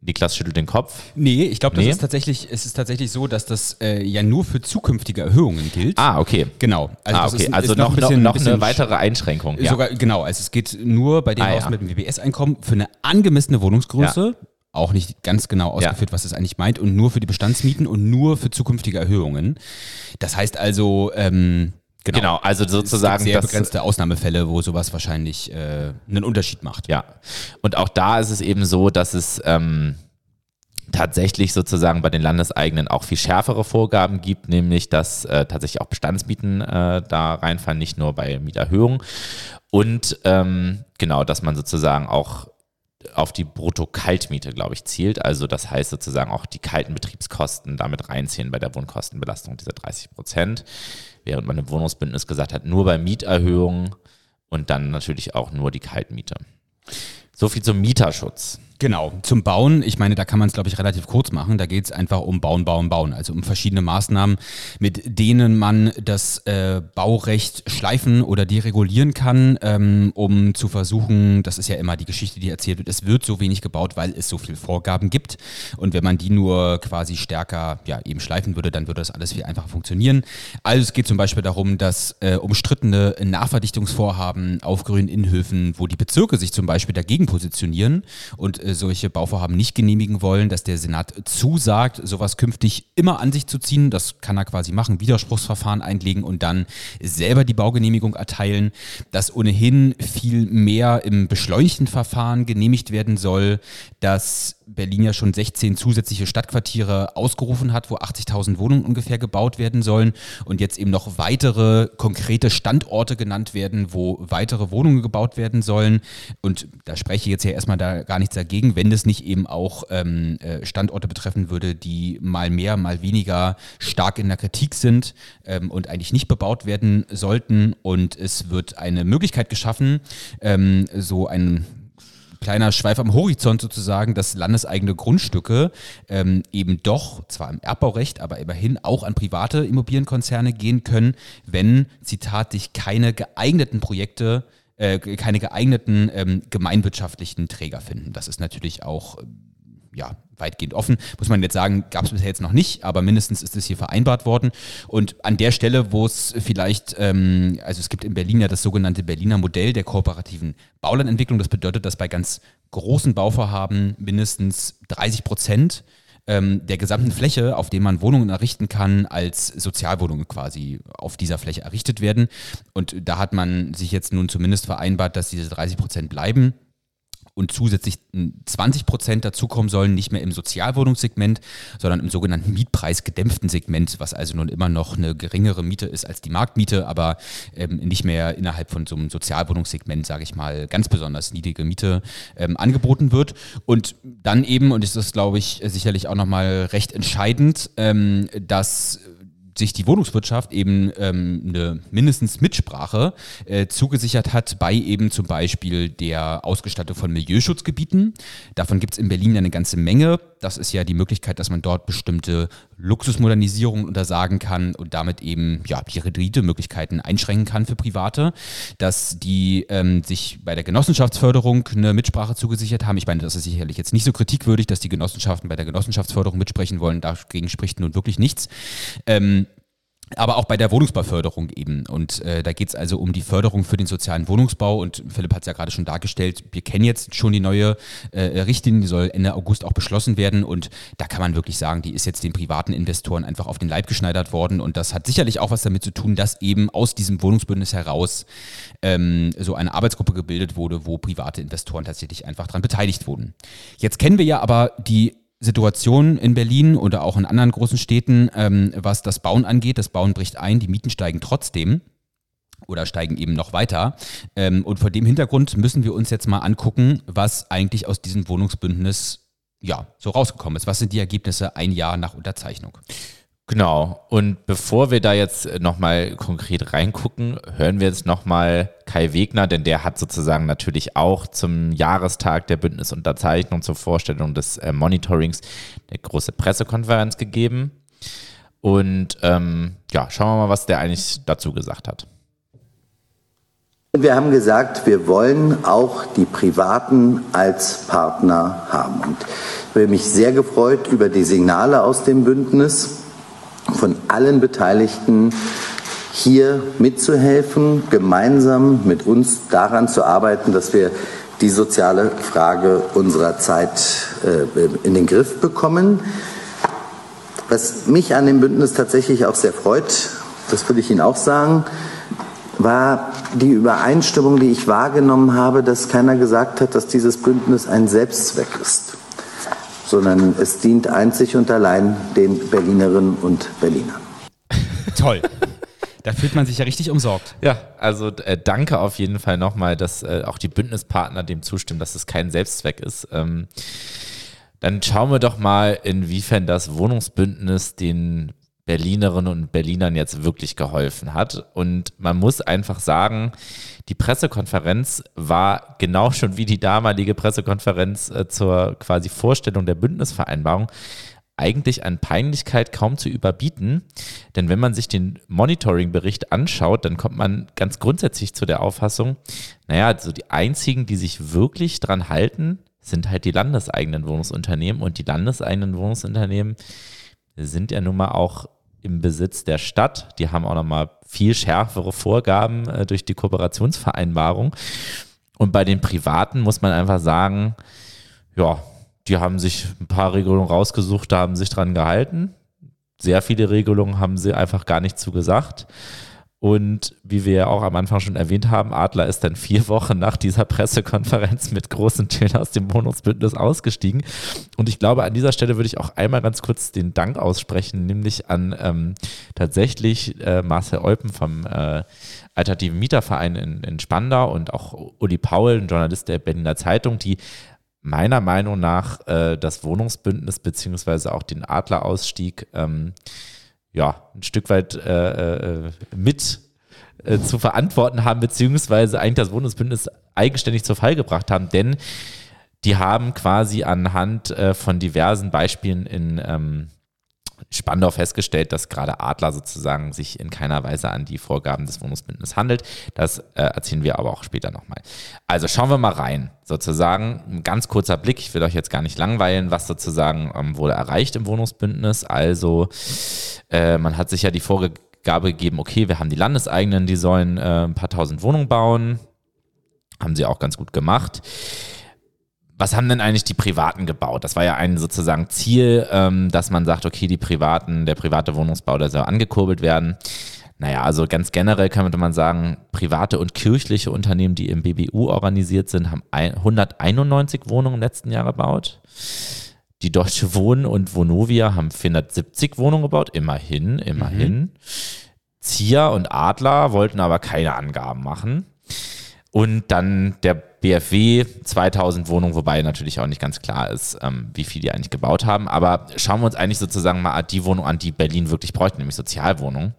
Niklas schüttelt den Kopf. Nee, ich glaube, nee. ist tatsächlich, es ist tatsächlich so, dass das äh, ja nur für zukünftige Erhöhungen gilt. Ah, okay. Genau. Also, ah, okay. Ist, also ist noch, noch, bisschen, noch eine weitere Einschränkung. Sogar, ja. Genau, also es geht nur bei den ah, Haus ja. mit dem WBS-Einkommen für eine angemessene Wohnungsgröße. Ja. Auch nicht ganz genau ausgeführt, was das eigentlich meint. Und nur für die Bestandsmieten und nur für zukünftige Erhöhungen. Das heißt also, ähm, Genau. genau, also sozusagen. Es gibt sehr begrenzte Ausnahmefälle, wo sowas wahrscheinlich äh, einen Unterschied macht. Ja. Und auch da ist es eben so, dass es ähm, tatsächlich sozusagen bei den Landeseigenen auch viel schärfere Vorgaben gibt, nämlich dass äh, tatsächlich auch Bestandsmieten äh, da reinfallen, nicht nur bei Mieterhöhungen. Und ähm, genau, dass man sozusagen auch auf die Brutto-Kaltmiete, glaube ich, zielt. Also das heißt sozusagen auch die kalten Betriebskosten damit reinziehen bei der Wohnkostenbelastung, diese 30 Prozent während man im Wohnungsbündnis gesagt hat, nur bei Mieterhöhungen und dann natürlich auch nur die Kaltmiete. So viel zum Mieterschutz. Genau, zum Bauen, ich meine, da kann man es, glaube ich, relativ kurz machen. Da geht es einfach um Bauen, Bauen, Bauen. Also um verschiedene Maßnahmen, mit denen man das äh, Baurecht schleifen oder deregulieren kann, ähm, um zu versuchen, das ist ja immer die Geschichte, die erzählt wird, es wird so wenig gebaut, weil es so viele Vorgaben gibt. Und wenn man die nur quasi stärker ja, eben schleifen würde, dann würde das alles viel einfacher funktionieren. Also es geht zum Beispiel darum, dass äh, umstrittene Nachverdichtungsvorhaben auf grünen Innenhöfen, wo die Bezirke sich zum Beispiel dagegen positionieren und solche Bauvorhaben nicht genehmigen wollen, dass der Senat zusagt, sowas künftig immer an sich zu ziehen. Das kann er quasi machen, Widerspruchsverfahren einlegen und dann selber die Baugenehmigung erteilen, dass ohnehin viel mehr im beschleunigten Verfahren genehmigt werden soll, dass Berlin ja schon 16 zusätzliche Stadtquartiere ausgerufen hat, wo 80.000 Wohnungen ungefähr gebaut werden sollen und jetzt eben noch weitere konkrete Standorte genannt werden, wo weitere Wohnungen gebaut werden sollen. Und da spreche ich jetzt ja erstmal da gar nichts dagegen, wenn das nicht eben auch ähm, äh, Standorte betreffen würde, die mal mehr, mal weniger stark in der Kritik sind ähm, und eigentlich nicht bebaut werden sollten. Und es wird eine Möglichkeit geschaffen, ähm, so ein kleiner Schweif am Horizont sozusagen, dass landeseigene Grundstücke ähm, eben doch, zwar im Erbbaurecht, aber immerhin auch an private Immobilienkonzerne gehen können, wenn, Zitat, sich keine geeigneten Projekte äh, keine geeigneten ähm, gemeinwirtschaftlichen Träger finden. Das ist natürlich auch ja, weitgehend offen. Muss man jetzt sagen, gab es bisher jetzt noch nicht, aber mindestens ist es hier vereinbart worden. Und an der Stelle, wo es vielleicht, ähm, also es gibt in Berlin ja das sogenannte Berliner Modell der kooperativen Baulandentwicklung. Das bedeutet, dass bei ganz großen Bauvorhaben mindestens 30 Prozent ähm, der gesamten Fläche, auf der man Wohnungen errichten kann, als Sozialwohnungen quasi auf dieser Fläche errichtet werden. Und da hat man sich jetzt nun zumindest vereinbart, dass diese 30 Prozent bleiben und zusätzlich 20 Prozent dazukommen sollen, nicht mehr im Sozialwohnungssegment, sondern im sogenannten mietpreisgedämpften Segment, was also nun immer noch eine geringere Miete ist als die Marktmiete, aber ähm, nicht mehr innerhalb von so einem Sozialwohnungssegment, sage ich mal, ganz besonders niedrige Miete ähm, angeboten wird. Und dann eben, und das ist, glaube ich, sicherlich auch nochmal recht entscheidend, ähm, dass sich die Wohnungswirtschaft eben ähm, eine mindestens Mitsprache äh, zugesichert hat bei eben zum Beispiel der Ausgestattung von Milieuschutzgebieten. Davon gibt es in Berlin eine ganze Menge. Das ist ja die Möglichkeit, dass man dort bestimmte Luxusmodernisierungen untersagen kann und damit eben ja, die Rendite-Möglichkeiten einschränken kann für Private. Dass die ähm, sich bei der Genossenschaftsförderung eine Mitsprache zugesichert haben. Ich meine, das ist sicherlich jetzt nicht so kritikwürdig, dass die Genossenschaften bei der Genossenschaftsförderung mitsprechen wollen. Dagegen spricht nun wirklich nichts. Ähm, aber auch bei der Wohnungsbauförderung eben. Und äh, da geht es also um die Förderung für den sozialen Wohnungsbau. Und Philipp hat es ja gerade schon dargestellt, wir kennen jetzt schon die neue äh, Richtlinie, die soll Ende August auch beschlossen werden. Und da kann man wirklich sagen, die ist jetzt den privaten Investoren einfach auf den Leib geschneidert worden. Und das hat sicherlich auch was damit zu tun, dass eben aus diesem Wohnungsbündnis heraus ähm, so eine Arbeitsgruppe gebildet wurde, wo private Investoren tatsächlich einfach daran beteiligt wurden. Jetzt kennen wir ja aber die Situation in Berlin oder auch in anderen großen Städten, ähm, was das Bauen angeht. Das Bauen bricht ein, die Mieten steigen trotzdem oder steigen eben noch weiter. Ähm, und vor dem Hintergrund müssen wir uns jetzt mal angucken, was eigentlich aus diesem Wohnungsbündnis ja, so rausgekommen ist. Was sind die Ergebnisse ein Jahr nach Unterzeichnung? Genau. Und bevor wir da jetzt nochmal konkret reingucken, hören wir jetzt nochmal Kai Wegner, denn der hat sozusagen natürlich auch zum Jahrestag der Bündnisunterzeichnung zur Vorstellung des äh, Monitorings eine große Pressekonferenz gegeben. Und ähm, ja, schauen wir mal, was der eigentlich dazu gesagt hat. Wir haben gesagt, wir wollen auch die Privaten als Partner haben. Und ich habe mich sehr gefreut über die Signale aus dem Bündnis von allen Beteiligten hier mitzuhelfen, gemeinsam mit uns daran zu arbeiten, dass wir die soziale Frage unserer Zeit äh, in den Griff bekommen. Was mich an dem Bündnis tatsächlich auch sehr freut, das will ich Ihnen auch sagen, war die Übereinstimmung, die ich wahrgenommen habe, dass keiner gesagt hat, dass dieses Bündnis ein Selbstzweck ist sondern es dient einzig und allein den Berlinerinnen und Berlinern. Toll. Da fühlt man sich ja richtig umsorgt. Ja, also äh, danke auf jeden Fall nochmal, dass äh, auch die Bündnispartner dem zustimmen, dass es kein Selbstzweck ist. Ähm, dann schauen wir doch mal, inwiefern das Wohnungsbündnis den Berlinerinnen und Berlinern jetzt wirklich geholfen hat. Und man muss einfach sagen, die Pressekonferenz war genau schon wie die damalige Pressekonferenz äh, zur quasi Vorstellung der Bündnisvereinbarung eigentlich an Peinlichkeit kaum zu überbieten. Denn wenn man sich den Monitoring-Bericht anschaut, dann kommt man ganz grundsätzlich zu der Auffassung, naja, also die einzigen, die sich wirklich dran halten, sind halt die landeseigenen Wohnungsunternehmen. Und die landeseigenen Wohnungsunternehmen sind ja nun mal auch im Besitz der Stadt. Die haben auch nochmal viel schärfere Vorgaben äh, durch die Kooperationsvereinbarung. Und bei den Privaten muss man einfach sagen, ja, die haben sich ein paar Regelungen rausgesucht, da haben sich dran gehalten. Sehr viele Regelungen haben sie einfach gar nicht zugesagt. Und wie wir ja auch am Anfang schon erwähnt haben, Adler ist dann vier Wochen nach dieser Pressekonferenz mit großen Tönen aus dem Wohnungsbündnis ausgestiegen. Und ich glaube, an dieser Stelle würde ich auch einmal ganz kurz den Dank aussprechen, nämlich an ähm, tatsächlich äh, Marcel Eupen vom äh, Alternativen Mieterverein in, in Spandau und auch Uli Paul, ein Journalist der Berliner Zeitung, die meiner Meinung nach äh, das Wohnungsbündnis beziehungsweise auch den Adlerausstieg ähm, ja, ein Stück weit äh, äh, mit äh, zu verantworten haben, beziehungsweise eigentlich das Wohnungsbündnis eigenständig zur Fall gebracht haben. Denn die haben quasi anhand äh, von diversen Beispielen in ähm, Spandau festgestellt, dass gerade Adler sozusagen sich in keiner Weise an die Vorgaben des Wohnungsbündnisses handelt. Das äh, erzählen wir aber auch später nochmal. Also schauen wir mal rein, sozusagen. Ein ganz kurzer Blick, ich will euch jetzt gar nicht langweilen, was sozusagen ähm, wurde erreicht im Wohnungsbündnis. Also äh, man hat sich ja die Vorgabe gegeben, okay, wir haben die Landeseigenen, die sollen äh, ein paar tausend Wohnungen bauen. Haben sie auch ganz gut gemacht was haben denn eigentlich die Privaten gebaut? Das war ja ein sozusagen Ziel, ähm, dass man sagt, okay, die Privaten, der private Wohnungsbau, der soll angekurbelt werden. Naja, also ganz generell könnte man sagen, private und kirchliche Unternehmen, die im BBU organisiert sind, haben 191 Wohnungen im letzten Jahr gebaut. Die Deutsche Wohnen und Vonovia haben 470 Wohnungen gebaut, immerhin, immerhin. Mhm. Zia und Adler wollten aber keine Angaben machen. Und dann der BFW 2000 Wohnungen, wobei natürlich auch nicht ganz klar ist, ähm, wie viel die eigentlich gebaut haben. Aber schauen wir uns eigentlich sozusagen mal die Wohnung an, die Berlin wirklich bräuchte, nämlich Sozialwohnungen.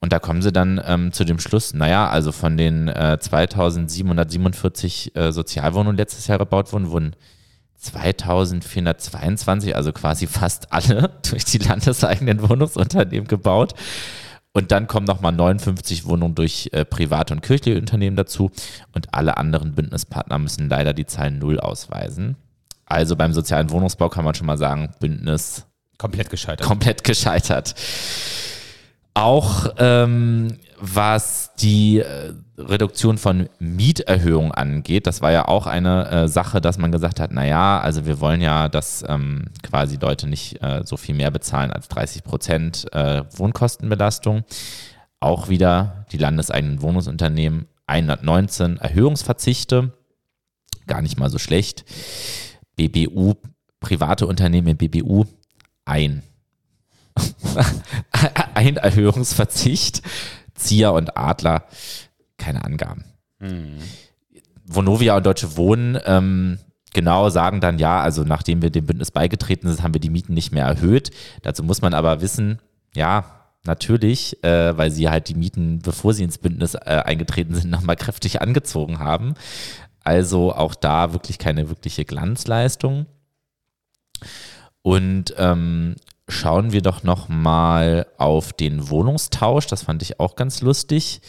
Und da kommen sie dann ähm, zu dem Schluss, naja, also von den äh, 2747 äh, Sozialwohnungen letztes Jahr gebaut wurden, wurden 2422, also quasi fast alle durch die landeseigenen Wohnungsunternehmen gebaut. Und dann kommen nochmal 59 Wohnungen durch äh, private und kirchliche Unternehmen dazu. Und alle anderen Bündnispartner müssen leider die Zahl Null ausweisen. Also beim sozialen Wohnungsbau kann man schon mal sagen, Bündnis komplett gescheitert. Komplett gescheitert. Auch ähm, was die äh, Reduktion von Mieterhöhungen angeht, das war ja auch eine äh, Sache, dass man gesagt hat, naja, also wir wollen ja, dass ähm, quasi Leute nicht äh, so viel mehr bezahlen als 30 Prozent äh, Wohnkostenbelastung. Auch wieder die landeseigenen Wohnungsunternehmen 119 Erhöhungsverzichte, gar nicht mal so schlecht. BBU, private Unternehmen im BBU, ein ein Erhöhungsverzicht. Zia und Adler, keine Angaben. Mhm. Vonovia und Deutsche Wohnen ähm, genau sagen dann ja, also nachdem wir dem Bündnis beigetreten sind, haben wir die Mieten nicht mehr erhöht. Dazu muss man aber wissen, ja, natürlich, äh, weil sie halt die Mieten, bevor sie ins Bündnis äh, eingetreten sind, nochmal kräftig angezogen haben. Also auch da wirklich keine wirkliche Glanzleistung. Und ähm, schauen wir doch noch mal auf den Wohnungstausch. Das fand ich auch ganz lustig.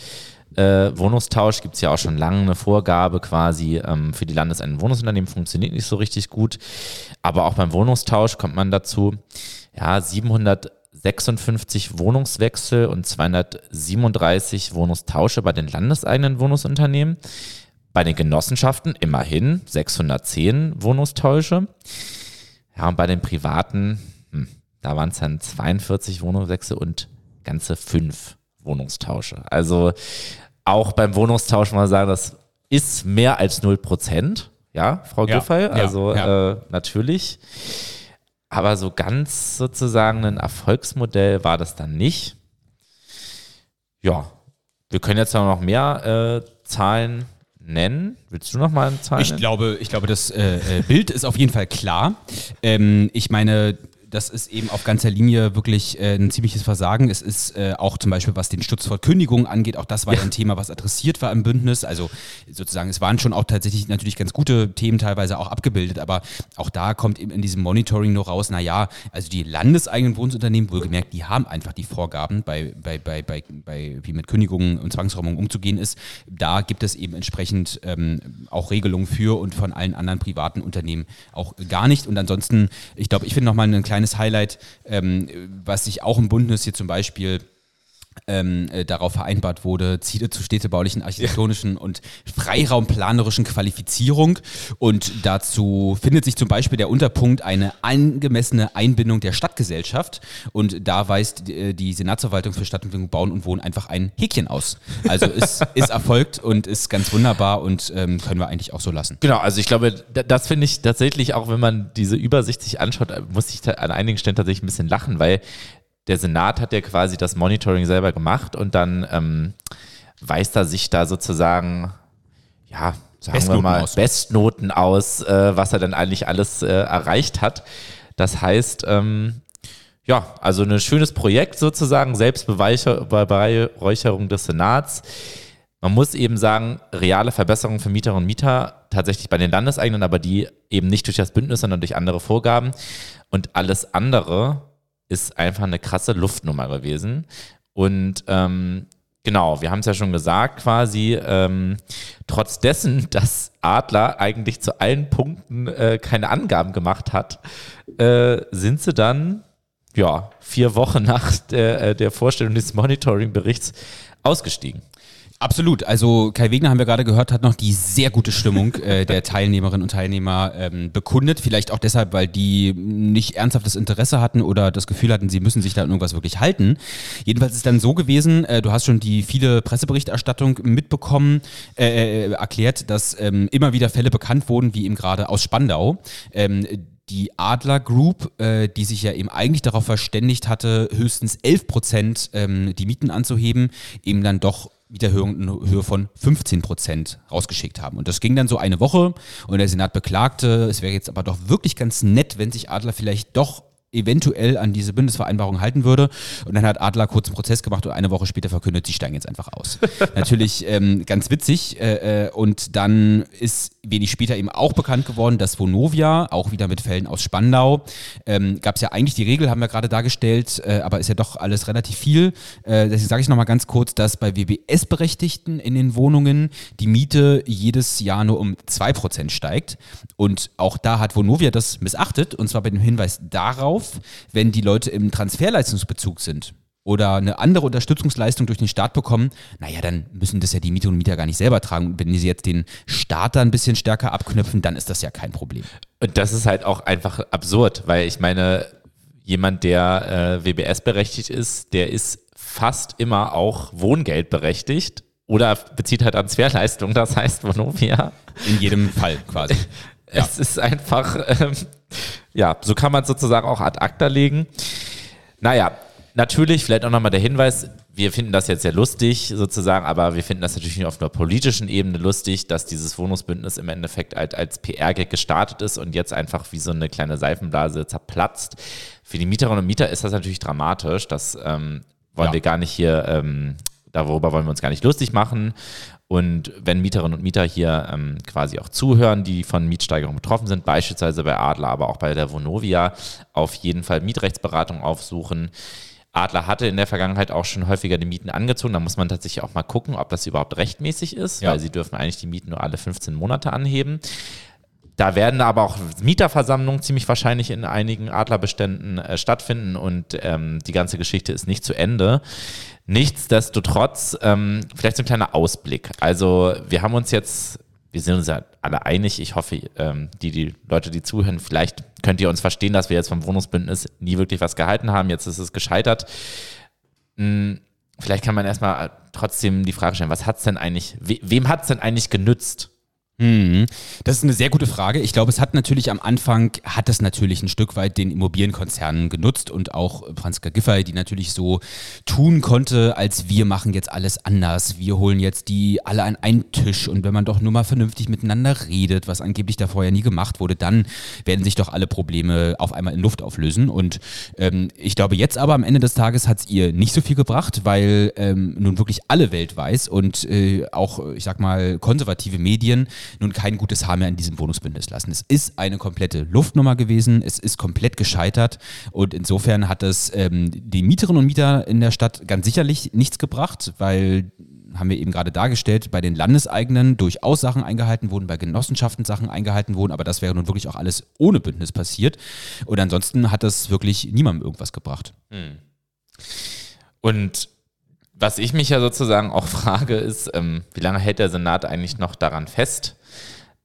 Äh, Wohnungstausch gibt es ja auch schon lange eine Vorgabe quasi ähm, für die landeseigenen Wohnungsunternehmen, funktioniert nicht so richtig gut. Aber auch beim Wohnungstausch kommt man dazu, ja, 756 Wohnungswechsel und 237 Wohnungstausche bei den landeseigenen Wohnungsunternehmen. Bei den Genossenschaften immerhin 610 Wohnungstausche. Ja, und bei den privaten da waren es dann 42 Wohnungswechsel und ganze fünf Wohnungstausche. Also auch beim Wohnungstausch mal sagen, das ist mehr als 0 Prozent. Ja, Frau ja, Giffey, also ja. Äh, natürlich. Aber so ganz sozusagen ein Erfolgsmodell war das dann nicht. Ja, wir können jetzt noch mehr äh, Zahlen nennen. Willst du noch mal eine Zahl ich Glaube, ich glaube, das äh, äh, Bild ist auf jeden Fall klar. Ähm, ich meine, das ist eben auf ganzer Linie wirklich äh, ein ziemliches Versagen. Es ist äh, auch zum Beispiel, was den Schutz vor Kündigungen angeht, auch das war ja. ein Thema, was adressiert war im Bündnis. Also sozusagen, es waren schon auch tatsächlich natürlich ganz gute Themen teilweise auch abgebildet, aber auch da kommt eben in diesem Monitoring nur raus, naja, also die landeseigenen Wohnungsunternehmen, wohlgemerkt, die haben einfach die Vorgaben, bei, bei, bei, bei, bei wie mit Kündigungen und Zwangsräumungen umzugehen ist. Da gibt es eben entsprechend ähm, auch Regelungen für und von allen anderen privaten Unternehmen auch gar nicht. Und ansonsten, ich glaube, ich finde nochmal einen kleinen kleines Highlight, ähm, was sich auch im Bündnis hier zum Beispiel ähm, äh, darauf vereinbart wurde, Ziele zur städtebaulichen, architektonischen und freiraumplanerischen Qualifizierung. Und dazu findet sich zum Beispiel der Unterpunkt eine angemessene Einbindung der Stadtgesellschaft. Und da weist äh, die Senatsverwaltung für Stadtentwicklung, Bauen und Wohnen einfach ein Häkchen aus. Also ist, ist erfolgt und ist ganz wunderbar und ähm, können wir eigentlich auch so lassen. Genau, also ich glaube, das finde ich tatsächlich, auch wenn man diese Übersicht sich anschaut, muss ich an einigen Stellen tatsächlich ein bisschen lachen, weil der Senat hat ja quasi das Monitoring selber gemacht und dann ähm, weist er sich da sozusagen, ja, sagen Bestnoten wir mal, aus. Bestnoten aus, äh, was er dann eigentlich alles äh, erreicht hat. Das heißt, ähm, ja, also ein schönes Projekt sozusagen, Selbstbeweihräucherung des Senats. man muss eben sagen, reale Verbesserungen für Mieterinnen und Mieter tatsächlich bei den Landeseigenen, aber die eben nicht durch das Bündnis, sondern durch andere Vorgaben. Und alles andere ist einfach eine krasse Luftnummer gewesen. Und ähm, genau, wir haben es ja schon gesagt, quasi, ähm, trotz dessen, dass Adler eigentlich zu allen Punkten äh, keine Angaben gemacht hat, äh, sind sie dann ja, vier Wochen nach der, äh, der Vorstellung des Monitoring-Berichts ausgestiegen. Absolut. Also Kai Wegner haben wir gerade gehört, hat noch die sehr gute Stimmung äh, der Teilnehmerinnen und Teilnehmer ähm, bekundet. Vielleicht auch deshalb, weil die nicht ernsthaftes Interesse hatten oder das Gefühl hatten, sie müssen sich da an irgendwas wirklich halten. Jedenfalls ist es dann so gewesen, äh, du hast schon die viele Presseberichterstattung mitbekommen, äh, äh, erklärt, dass ähm, immer wieder Fälle bekannt wurden, wie eben gerade aus Spandau. Ähm, die Adler Group, äh, die sich ja eben eigentlich darauf verständigt hatte, höchstens 11 Prozent ähm, die Mieten anzuheben, eben dann doch Mieterhöhung in Höhe von 15 Prozent rausgeschickt haben. Und das ging dann so eine Woche und der Senat beklagte, es wäre jetzt aber doch wirklich ganz nett, wenn sich Adler vielleicht doch eventuell an diese Bündnisvereinbarung halten würde. Und dann hat Adler kurz einen Prozess gemacht und eine Woche später verkündet, sie steigen jetzt einfach aus. Natürlich ähm, ganz witzig. Äh, äh, und dann ist wenig später eben auch bekannt geworden, dass Vonovia, auch wieder mit Fällen aus Spandau, ähm, gab es ja eigentlich die Regel, haben wir gerade dargestellt, äh, aber ist ja doch alles relativ viel. Äh, deswegen sage ich nochmal ganz kurz, dass bei WBS-Berechtigten in den Wohnungen die Miete jedes Jahr nur um 2% steigt. Und auch da hat Vonovia das missachtet, und zwar bei dem Hinweis darauf, wenn die Leute im Transferleistungsbezug sind oder eine andere Unterstützungsleistung durch den Staat bekommen, naja, dann müssen das ja die Mieter und Mieter gar nicht selber tragen. Wenn sie jetzt den Staat da ein bisschen stärker abknüpfen, dann ist das ja kein Problem. Und das ist halt auch einfach absurd, weil ich meine, jemand, der äh, WBS berechtigt ist, der ist fast immer auch Wohngeld berechtigt oder bezieht halt Transferleistung, das heißt Vonovia. In jedem Fall quasi. Ja. Es ist einfach, ähm, ja, so kann man sozusagen auch ad acta legen. Naja, natürlich, vielleicht auch nochmal der Hinweis, wir finden das jetzt sehr lustig sozusagen, aber wir finden das natürlich nicht auf einer politischen Ebene lustig, dass dieses Wohnungsbündnis im Endeffekt als, als PR-Gag gestartet ist und jetzt einfach wie so eine kleine Seifenblase zerplatzt. Für die Mieterinnen und Mieter ist das natürlich dramatisch. Das ähm, wollen ja. wir gar nicht hier, ähm, darüber wollen wir uns gar nicht lustig machen. Und wenn Mieterinnen und Mieter hier ähm, quasi auch zuhören, die von Mietsteigerungen betroffen sind, beispielsweise bei Adler, aber auch bei der Vonovia, auf jeden Fall Mietrechtsberatung aufsuchen. Adler hatte in der Vergangenheit auch schon häufiger die Mieten angezogen. Da muss man tatsächlich auch mal gucken, ob das überhaupt rechtmäßig ist, ja. weil sie dürfen eigentlich die Mieten nur alle 15 Monate anheben. Da werden aber auch Mieterversammlungen ziemlich wahrscheinlich in einigen Adlerbeständen äh, stattfinden und ähm, die ganze Geschichte ist nicht zu Ende. Nichtsdestotrotz, ähm, vielleicht so ein kleiner Ausblick. Also wir haben uns jetzt wir sind uns ja alle einig. Ich hoffe, ähm, die, die Leute, die zuhören, vielleicht könnt ihr uns verstehen, dass wir jetzt vom Wohnungsbündnis nie wirklich was gehalten haben. Jetzt ist es gescheitert. Hm, vielleicht kann man erstmal trotzdem die Frage stellen, was hat es denn eigentlich, we wem hat es denn eigentlich genützt? Mhm. Das ist eine sehr gute Frage. Ich glaube, es hat natürlich am Anfang, hat es natürlich ein Stück weit den Immobilienkonzernen genutzt und auch Franziska Giffey, die natürlich so tun konnte, als wir machen jetzt alles anders. Wir holen jetzt die alle an einen Tisch und wenn man doch nur mal vernünftig miteinander redet, was angeblich da vorher nie gemacht wurde, dann werden sich doch alle Probleme auf einmal in Luft auflösen. Und ähm, ich glaube, jetzt aber am Ende des Tages hat es ihr nicht so viel gebracht, weil ähm, nun wirklich alle Welt weiß und äh, auch, ich sag mal, konservative Medien nun kein gutes Haar mehr in diesem Wohnungsbündnis lassen. Es ist eine komplette Luftnummer gewesen, es ist komplett gescheitert und insofern hat es ähm, die Mieterinnen und Mieter in der Stadt ganz sicherlich nichts gebracht, weil haben wir eben gerade dargestellt, bei den Landeseigenen durchaus Sachen eingehalten wurden, bei Genossenschaften Sachen eingehalten wurden, aber das wäre nun wirklich auch alles ohne Bündnis passiert. Und ansonsten hat das wirklich niemandem irgendwas gebracht. Hm. Und was ich mich ja sozusagen auch frage, ist, ähm, wie lange hält der Senat eigentlich noch daran fest?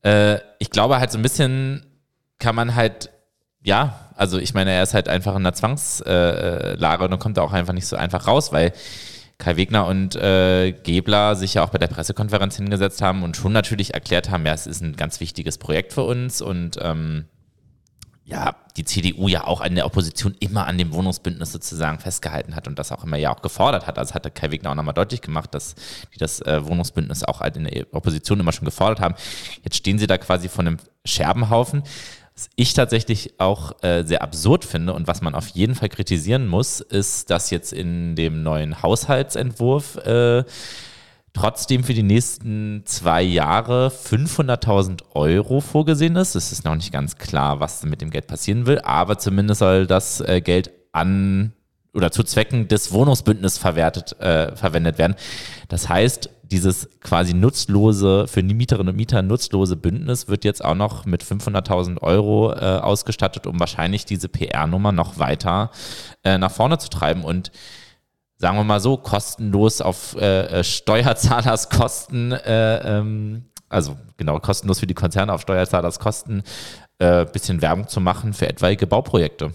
Äh, ich glaube halt so ein bisschen kann man halt, ja, also ich meine, er ist halt einfach in der Zwangslage und dann kommt er auch einfach nicht so einfach raus, weil Kai Wegner und äh, Gebler sich ja auch bei der Pressekonferenz hingesetzt haben und schon natürlich erklärt haben, ja, es ist ein ganz wichtiges Projekt für uns und ähm, ja, die CDU ja auch in der Opposition immer an dem Wohnungsbündnis sozusagen festgehalten hat und das auch immer ja auch gefordert hat. Also hatte Kai Wegner auch nochmal deutlich gemacht, dass die das äh, Wohnungsbündnis auch in der Opposition immer schon gefordert haben. Jetzt stehen sie da quasi vor einem Scherbenhaufen. Was ich tatsächlich auch äh, sehr absurd finde und was man auf jeden Fall kritisieren muss, ist, dass jetzt in dem neuen Haushaltsentwurf äh, trotzdem für die nächsten zwei Jahre 500.000 Euro vorgesehen ist. Es ist noch nicht ganz klar, was mit dem Geld passieren will, aber zumindest soll das äh, Geld an oder zu Zwecken des Wohnungsbündnisses verwertet, äh, verwendet werden. Das heißt, dieses quasi nutzlose, für die Mieterinnen und Mieter nutzlose Bündnis wird jetzt auch noch mit 500.000 Euro äh, ausgestattet, um wahrscheinlich diese PR-Nummer noch weiter äh, nach vorne zu treiben und sagen wir mal so, kostenlos auf äh, äh Steuerzahlerskosten, äh, ähm, also genau, kostenlos für die Konzerne auf Steuerzahlerskosten, äh, bisschen Werbung zu machen für etwaige Bauprojekte.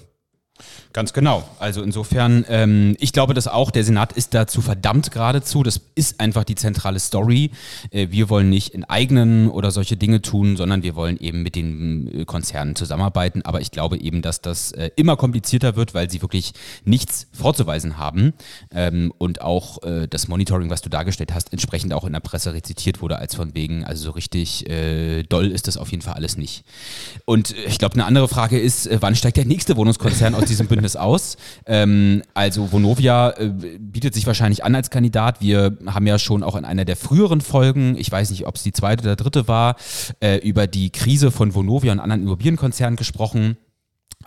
Ganz genau. Also insofern, ähm, ich glaube dass auch, der Senat ist dazu verdammt geradezu. Das ist einfach die zentrale Story. Äh, wir wollen nicht in eigenen oder solche Dinge tun, sondern wir wollen eben mit den äh, Konzernen zusammenarbeiten. Aber ich glaube eben, dass das äh, immer komplizierter wird, weil sie wirklich nichts vorzuweisen haben. Ähm, und auch äh, das Monitoring, was du dargestellt hast, entsprechend auch in der Presse rezitiert wurde, als von wegen, also so richtig äh, doll ist das auf jeden Fall alles nicht. Und äh, ich glaube, eine andere Frage ist, wann steigt der nächste Wohnungskonzern aus diesem Bündnis aus. Ähm, also Vonovia äh, bietet sich wahrscheinlich an als Kandidat. Wir haben ja schon auch in einer der früheren Folgen, ich weiß nicht, ob es die zweite oder dritte war, äh, über die Krise von Vonovia und anderen Immobilienkonzernen gesprochen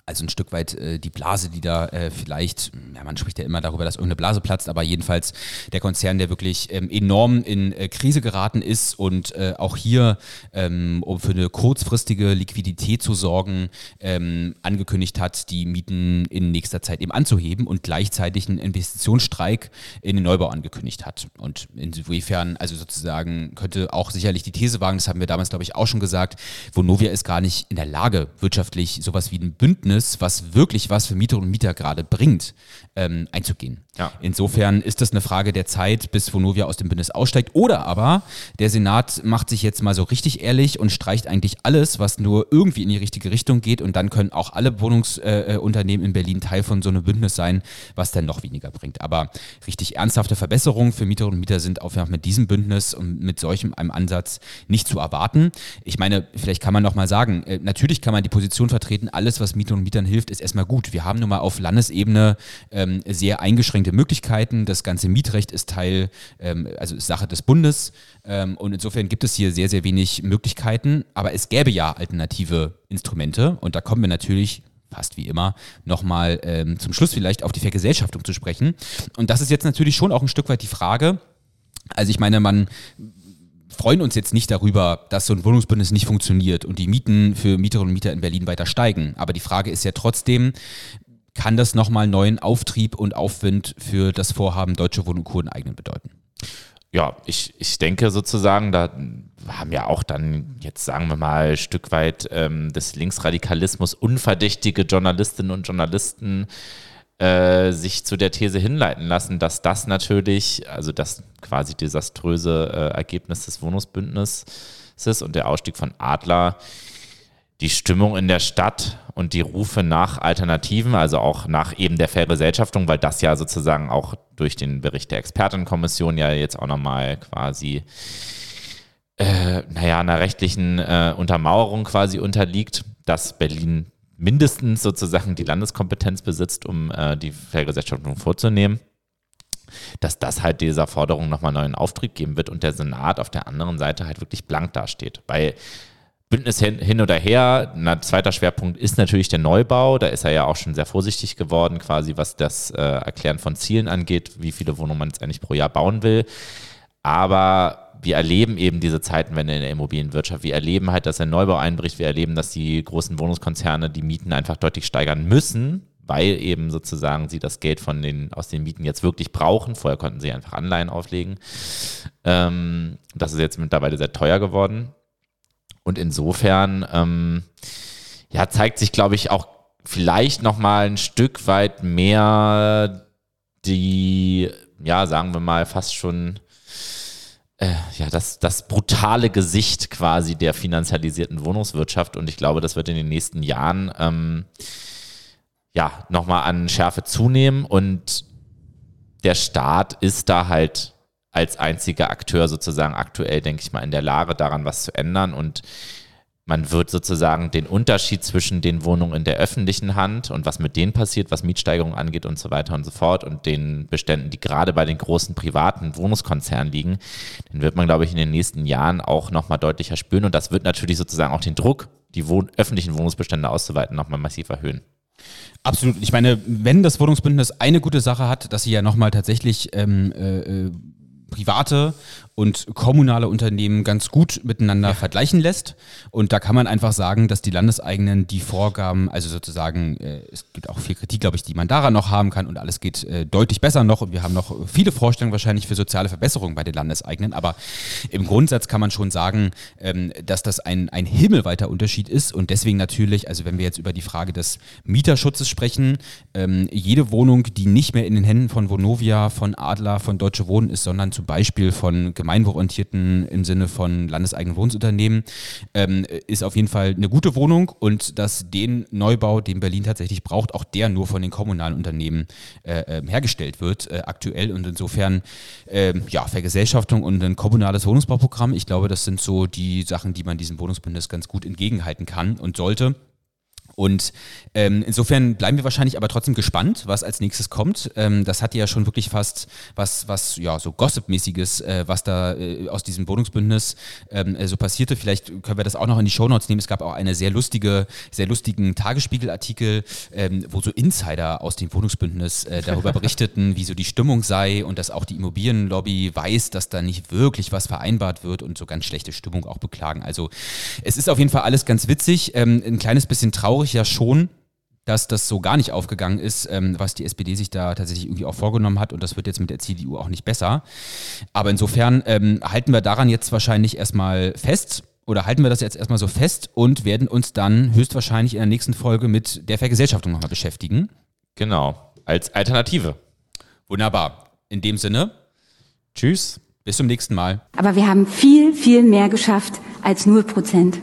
also ein Stück weit äh, die Blase, die da äh, vielleicht, ja, man spricht ja immer darüber, dass irgendeine Blase platzt, aber jedenfalls der Konzern, der wirklich ähm, enorm in äh, Krise geraten ist und äh, auch hier, ähm, um für eine kurzfristige Liquidität zu sorgen, ähm, angekündigt hat, die Mieten in nächster Zeit eben anzuheben und gleichzeitig einen Investitionsstreik in den Neubau angekündigt hat. Und insofern, also sozusagen, könnte auch sicherlich die These wagen, das haben wir damals, glaube ich, auch schon gesagt, Vonovia ist gar nicht in der Lage, wirtschaftlich sowas wie ein Bündnis Bündnis, was wirklich was für Mieterinnen und Mieter gerade bringt, ähm, einzugehen. Ja. Insofern ist das eine Frage der Zeit, bis Vonovia aus dem Bündnis aussteigt. Oder aber der Senat macht sich jetzt mal so richtig ehrlich und streicht eigentlich alles, was nur irgendwie in die richtige Richtung geht. Und dann können auch alle Wohnungsunternehmen äh, in Berlin Teil von so einem Bündnis sein, was dann noch weniger bringt. Aber richtig ernsthafte Verbesserungen für Mieterinnen und Mieter sind auch mit diesem Bündnis und mit solchem einem Ansatz nicht zu erwarten. Ich meine, vielleicht kann man noch mal sagen, äh, natürlich kann man die Position vertreten, alles, was Mieterinnen und Mietern hilft, ist erstmal gut. Wir haben nun mal auf Landesebene ähm, sehr eingeschränkte Möglichkeiten. Das ganze Mietrecht ist Teil, ähm, also ist Sache des Bundes. Ähm, und insofern gibt es hier sehr, sehr wenig Möglichkeiten. Aber es gäbe ja alternative Instrumente. Und da kommen wir natürlich fast wie immer, nochmal ähm, zum Schluss vielleicht auf die Vergesellschaftung zu sprechen. Und das ist jetzt natürlich schon auch ein Stück weit die Frage. Also ich meine, man freuen uns jetzt nicht darüber, dass so ein Wohnungsbündnis nicht funktioniert und die Mieten für Mieterinnen und Mieter in Berlin weiter steigen. Aber die Frage ist ja trotzdem, kann das nochmal neuen Auftrieb und Aufwind für das Vorhaben Deutsche Wohnen und Co. eigenen bedeuten? Ja, ich, ich denke sozusagen, da haben ja auch dann jetzt, sagen wir mal, ein Stück weit ähm, des Linksradikalismus unverdächtige Journalistinnen und Journalisten äh, sich zu der These hinleiten lassen, dass das natürlich, also das quasi desaströse äh, Ergebnis des Wohnungsbündnisses und der Ausstieg von Adler, die Stimmung in der Stadt und die Rufe nach Alternativen, also auch nach eben der Vergesellschaftung, weil das ja sozusagen auch durch den Bericht der Expertenkommission ja jetzt auch nochmal quasi, äh, naja, einer rechtlichen äh, Untermauerung quasi unterliegt, dass Berlin mindestens sozusagen die Landeskompetenz besitzt, um äh, die Vergesellschaftung vorzunehmen, dass das halt dieser Forderung nochmal neuen Auftrieb geben wird und der Senat auf der anderen Seite halt wirklich blank dasteht. Weil Bündnis hin, hin oder her, ein zweiter Schwerpunkt ist natürlich der Neubau. Da ist er ja auch schon sehr vorsichtig geworden, quasi was das äh, Erklären von Zielen angeht, wie viele Wohnungen man jetzt eigentlich pro Jahr bauen will. Aber wir erleben eben diese Zeitenwende in der Immobilienwirtschaft. Wir erleben halt, dass der Neubau einbricht. Wir erleben, dass die großen Wohnungskonzerne die Mieten einfach deutlich steigern müssen, weil eben sozusagen sie das Geld von den, aus den Mieten jetzt wirklich brauchen. Vorher konnten sie einfach Anleihen auflegen. Ähm, das ist jetzt mittlerweile sehr teuer geworden. Und insofern ähm, ja, zeigt sich, glaube ich, auch vielleicht nochmal ein Stück weit mehr die, ja, sagen wir mal, fast schon äh, ja, das, das brutale Gesicht quasi der finanzialisierten Wohnungswirtschaft. Und ich glaube, das wird in den nächsten Jahren ähm, ja nochmal an Schärfe zunehmen. Und der Staat ist da halt als einziger Akteur sozusagen aktuell, denke ich mal, in der Lage, daran was zu ändern. Und man wird sozusagen den Unterschied zwischen den Wohnungen in der öffentlichen Hand und was mit denen passiert, was Mietsteigerungen angeht und so weiter und so fort und den Beständen, die gerade bei den großen privaten Wohnungskonzernen liegen, den wird man, glaube ich, in den nächsten Jahren auch nochmal deutlicher spüren und das wird natürlich sozusagen auch den Druck, die Wohn öffentlichen Wohnungsbestände auszuweiten, nochmal massiv erhöhen. Absolut. Ich meine, wenn das Wohnungsbündnis eine gute Sache hat, dass sie ja nochmal tatsächlich ähm, äh, äh private und kommunale Unternehmen ganz gut miteinander ja. vergleichen lässt. Und da kann man einfach sagen, dass die Landeseigenen die Vorgaben, also sozusagen, äh, es gibt auch viel Kritik, glaube ich, die man daran noch haben kann und alles geht äh, deutlich besser noch. Und wir haben noch viele Vorstellungen wahrscheinlich für soziale Verbesserungen bei den Landeseigenen. Aber im Grundsatz kann man schon sagen, ähm, dass das ein, ein himmelweiter Unterschied ist. Und deswegen natürlich, also wenn wir jetzt über die Frage des Mieterschutzes sprechen, ähm, jede Wohnung, die nicht mehr in den Händen von Vonovia, von Adler, von Deutsche Wohnen ist, sondern zum Beispiel von gemeinwohlorientierten im Sinne von landeseigenen Wohnungsunternehmen, ähm, ist auf jeden Fall eine gute Wohnung und dass den Neubau, den Berlin tatsächlich braucht, auch der nur von den kommunalen Unternehmen äh, ähm, hergestellt wird äh, aktuell und insofern äh, ja, Vergesellschaftung und ein kommunales Wohnungsbauprogramm, ich glaube, das sind so die Sachen, die man diesem Wohnungsbündnis ganz gut entgegenhalten kann und sollte. Und ähm, insofern bleiben wir wahrscheinlich aber trotzdem gespannt, was als nächstes kommt. Ähm, das hat ja schon wirklich fast was, was ja so Gossip-mäßiges, äh, was da äh, aus diesem Wohnungsbündnis ähm, äh, so passierte. Vielleicht können wir das auch noch in die Shownotes nehmen. Es gab auch eine sehr lustige, sehr lustigen Tagesspiegel-Artikel, ähm, wo so Insider aus dem Wohnungsbündnis äh, darüber berichteten, wie so die Stimmung sei und dass auch die Immobilienlobby weiß, dass da nicht wirklich was vereinbart wird und so ganz schlechte Stimmung auch beklagen. Also es ist auf jeden Fall alles ganz witzig, ähm, ein kleines bisschen traurig traurig ja schon, dass das so gar nicht aufgegangen ist, ähm, was die SPD sich da tatsächlich irgendwie auch vorgenommen hat. Und das wird jetzt mit der CDU auch nicht besser. Aber insofern ähm, halten wir daran jetzt wahrscheinlich erstmal fest oder halten wir das jetzt erstmal so fest und werden uns dann höchstwahrscheinlich in der nächsten Folge mit der Vergesellschaftung nochmal beschäftigen. Genau, als Alternative. Wunderbar. In dem Sinne, tschüss, bis zum nächsten Mal. Aber wir haben viel, viel mehr geschafft als 0 Prozent.